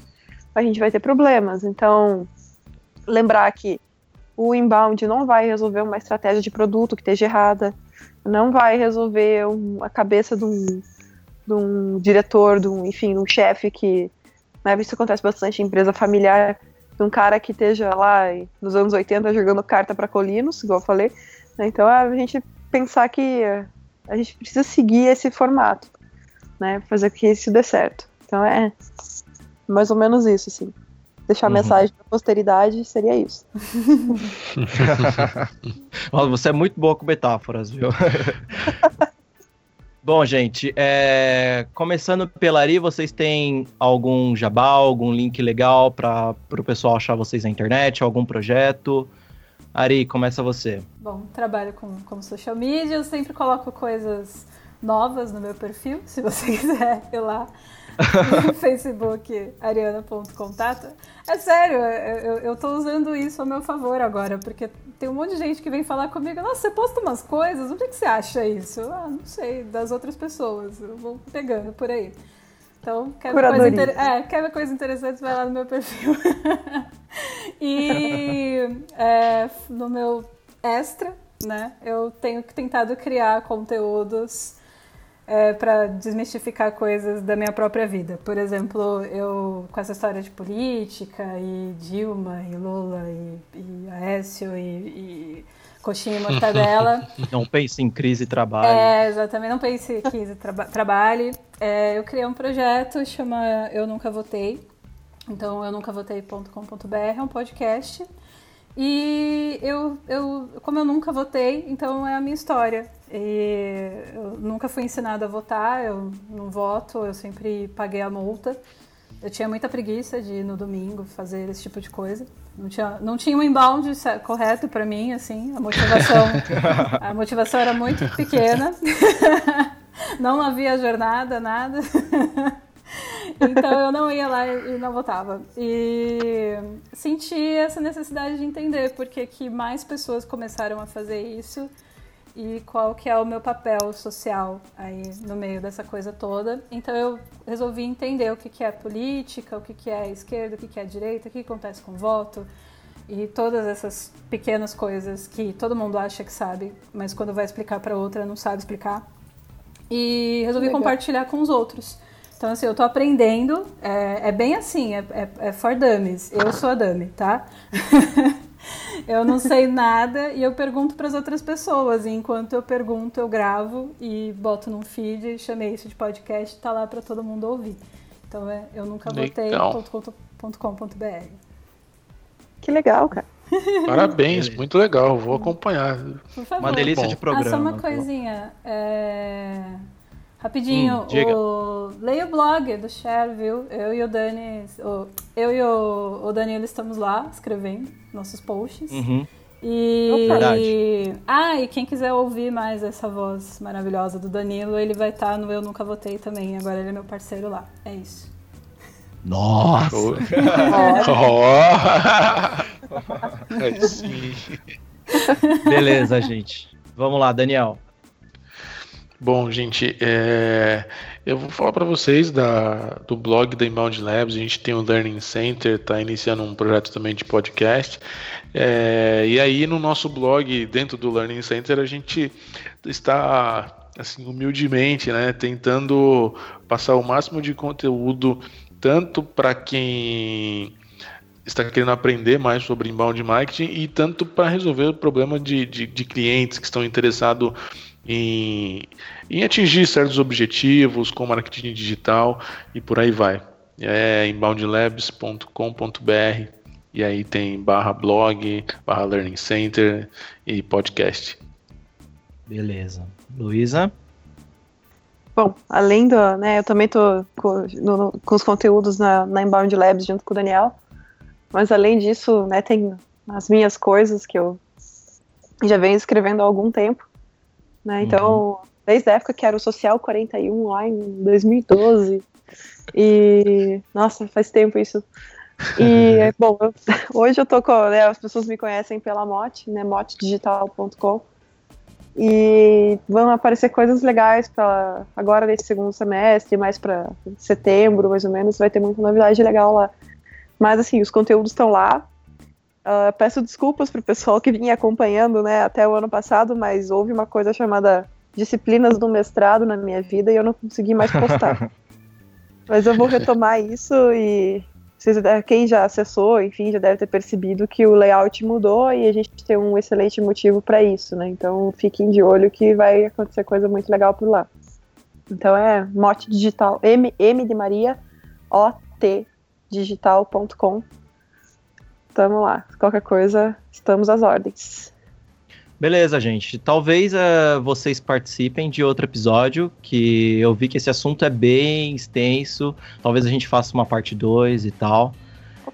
E: a gente vai ter problemas. Então, lembrar que o inbound não vai resolver uma estratégia de produto que esteja errada, não vai resolver a cabeça de um, de um diretor, de um, enfim, de um chefe que, né, isso acontece bastante em empresa familiar, um cara que esteja lá nos anos 80 jogando carta para colinos, igual eu falei. Né? Então a gente pensar que a gente precisa seguir esse formato, né? Fazer que isso dê certo. Então é mais ou menos isso, assim. Deixar uhum. mensagem para posteridade seria isso.
B: Você é muito boa com metáforas, viu? Bom, gente, é... começando pela Ari, vocês têm algum jabá, algum link legal para o pessoal achar vocês na internet, algum projeto? Ari, começa você.
C: Bom, trabalho com, com social media, eu sempre coloco coisas novas no meu perfil, se você quiser ir lá Facebook, ariana.contato. É sério, eu, eu tô usando isso a meu favor agora, porque tem um monte de gente que vem falar comigo, nossa, você posta umas coisas, onde é que você acha isso? Ah, não sei, das outras pessoas, eu vou pegando por aí. Então, quer ver, coisa, inter... é, quer ver coisa interessante, vai lá no meu perfil. e é, no meu extra, né, eu tenho tentado criar conteúdos é, para desmistificar coisas da minha própria vida. Por exemplo, eu com essa história de política e Dilma e Lula e, e Aécio e, e coxinha e mortadela.
B: Não pense em crise e trabalho.
C: É, exatamente, não pense em crise e traba trabalho. É, eu criei um projeto, chama Eu Nunca Votei. Então, eu nunca votei.com.br, é um podcast e eu, eu, como eu nunca votei, então é a minha história. E eu nunca fui ensinada a votar, eu não voto, eu sempre paguei a multa. Eu tinha muita preguiça de ir no domingo fazer esse tipo de coisa. Não tinha, não tinha um inbound correto para mim, assim, a motivação, a motivação era muito pequena. não havia jornada, nada. Então eu não ia lá e não votava. E senti essa necessidade de entender porque que mais pessoas começaram a fazer isso e qual que é o meu papel social aí no meio dessa coisa toda. Então eu resolvi entender o que, que é política, o que, que é esquerda, o que, que é direita, o que acontece com voto e todas essas pequenas coisas que todo mundo acha que sabe, mas quando vai explicar para outra não sabe explicar. E resolvi Legal. compartilhar com os outros. Então, assim, eu tô aprendendo, é, é bem assim, é, é, é for dummies. Eu sou a dummy, tá? eu não sei nada e eu pergunto para as outras pessoas. E enquanto eu pergunto, eu gravo e boto num feed, chamei isso de podcast, tá lá para todo mundo ouvir. Então, é, eu nunca botei.com.br.
E: Que legal, cara.
D: Parabéns, muito legal. Vou acompanhar.
B: Uma delícia Bom. de programa. Ah,
C: só uma coisinha. É... Rapidinho, hum, o... leia o blog do Cher, viu? Eu e o Dani, o... eu e o... o Danilo estamos lá escrevendo nossos posts.
B: Uhum.
C: E... Verdade. Ah, e quem quiser ouvir mais essa voz maravilhosa do Danilo, ele vai estar tá no Eu Nunca Votei também. Agora ele é meu parceiro lá. É isso.
B: Nossa!
D: oh.
B: Beleza, gente. Vamos lá, Daniel.
D: Bom, gente, é... eu vou falar para vocês da, do blog da Inbound Labs. A gente tem o Learning Center, está iniciando um projeto também de podcast. É... E aí, no nosso blog, dentro do Learning Center, a gente está assim humildemente, né, tentando passar o máximo de conteúdo tanto para quem está querendo aprender mais sobre inbound marketing e tanto para resolver o problema de, de, de, clientes que estão interessados em, em atingir certos objetivos com marketing digital e por aí vai. É inboundlabs.com.br e aí tem barra blog, barra learning center e podcast.
B: Beleza. Luísa?
E: Bom, além do, né, eu também tô com, no, com os conteúdos na, na Inbound Labs junto com o Daniel, mas além disso, né, tem as minhas coisas que eu já venho escrevendo há algum tempo, né, então, uhum. desde a época que era o Social 41, lá em 2012, e, nossa, faz tempo isso, e, bom, eu, hoje eu tô com, né, as pessoas me conhecem pela Mote, né, motedigital.com, e vão aparecer coisas legais para agora nesse segundo semestre, mais para setembro, mais ou menos, vai ter muita novidade legal lá. Mas assim, os conteúdos estão lá. Uh, peço desculpas pro pessoal que vinha acompanhando, né, até o ano passado, mas houve uma coisa chamada disciplinas do mestrado na minha vida e eu não consegui mais postar. mas eu vou retomar isso e vocês, quem já acessou, enfim, já deve ter percebido que o layout mudou e a gente tem um excelente motivo para isso, né? Então fiquem de olho que vai acontecer coisa muito legal por lá. Então é mote digital, M, M de Maria, O, T, digital.com. Tamo lá. Qualquer coisa, estamos às ordens.
B: Beleza, gente. Talvez uh, vocês participem de outro episódio, que eu vi que esse assunto é bem extenso. Talvez a gente faça uma parte 2 e tal.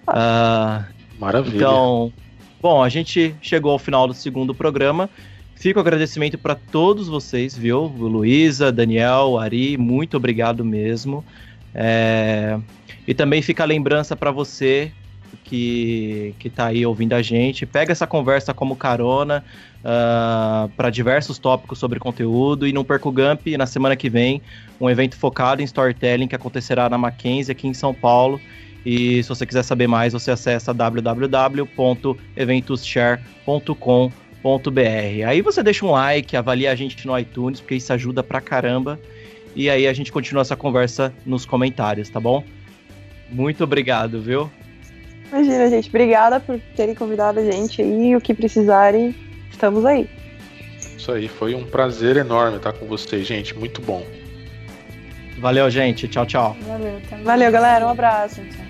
D: Uh, Maravilha.
B: Então, bom, a gente chegou ao final do segundo programa. Fico agradecimento para todos vocês, viu? Luísa, Daniel, Ari, muito obrigado mesmo. É... E também fica a lembrança para você que, que tá aí ouvindo a gente. Pega essa conversa como carona uh, ah, para diversos tópicos sobre conteúdo e não perca o Gump na semana que vem, um evento focado em storytelling que acontecerá na Mackenzie aqui em São Paulo. E se você quiser saber mais, você acessa www.eventusshare.com.br. Aí você deixa um like, avalia a gente no iTunes, porque isso ajuda pra caramba. E aí a gente continua essa conversa nos comentários, tá bom? Muito obrigado, viu?
E: Imagina, gente. Obrigada por terem convidado a gente aí. O que precisarem, estamos aí.
D: Isso aí, foi um prazer enorme estar com vocês, gente. Muito bom.
B: Valeu, gente. Tchau, tchau.
C: Valeu,
E: Valeu galera. Um abraço. Tchau.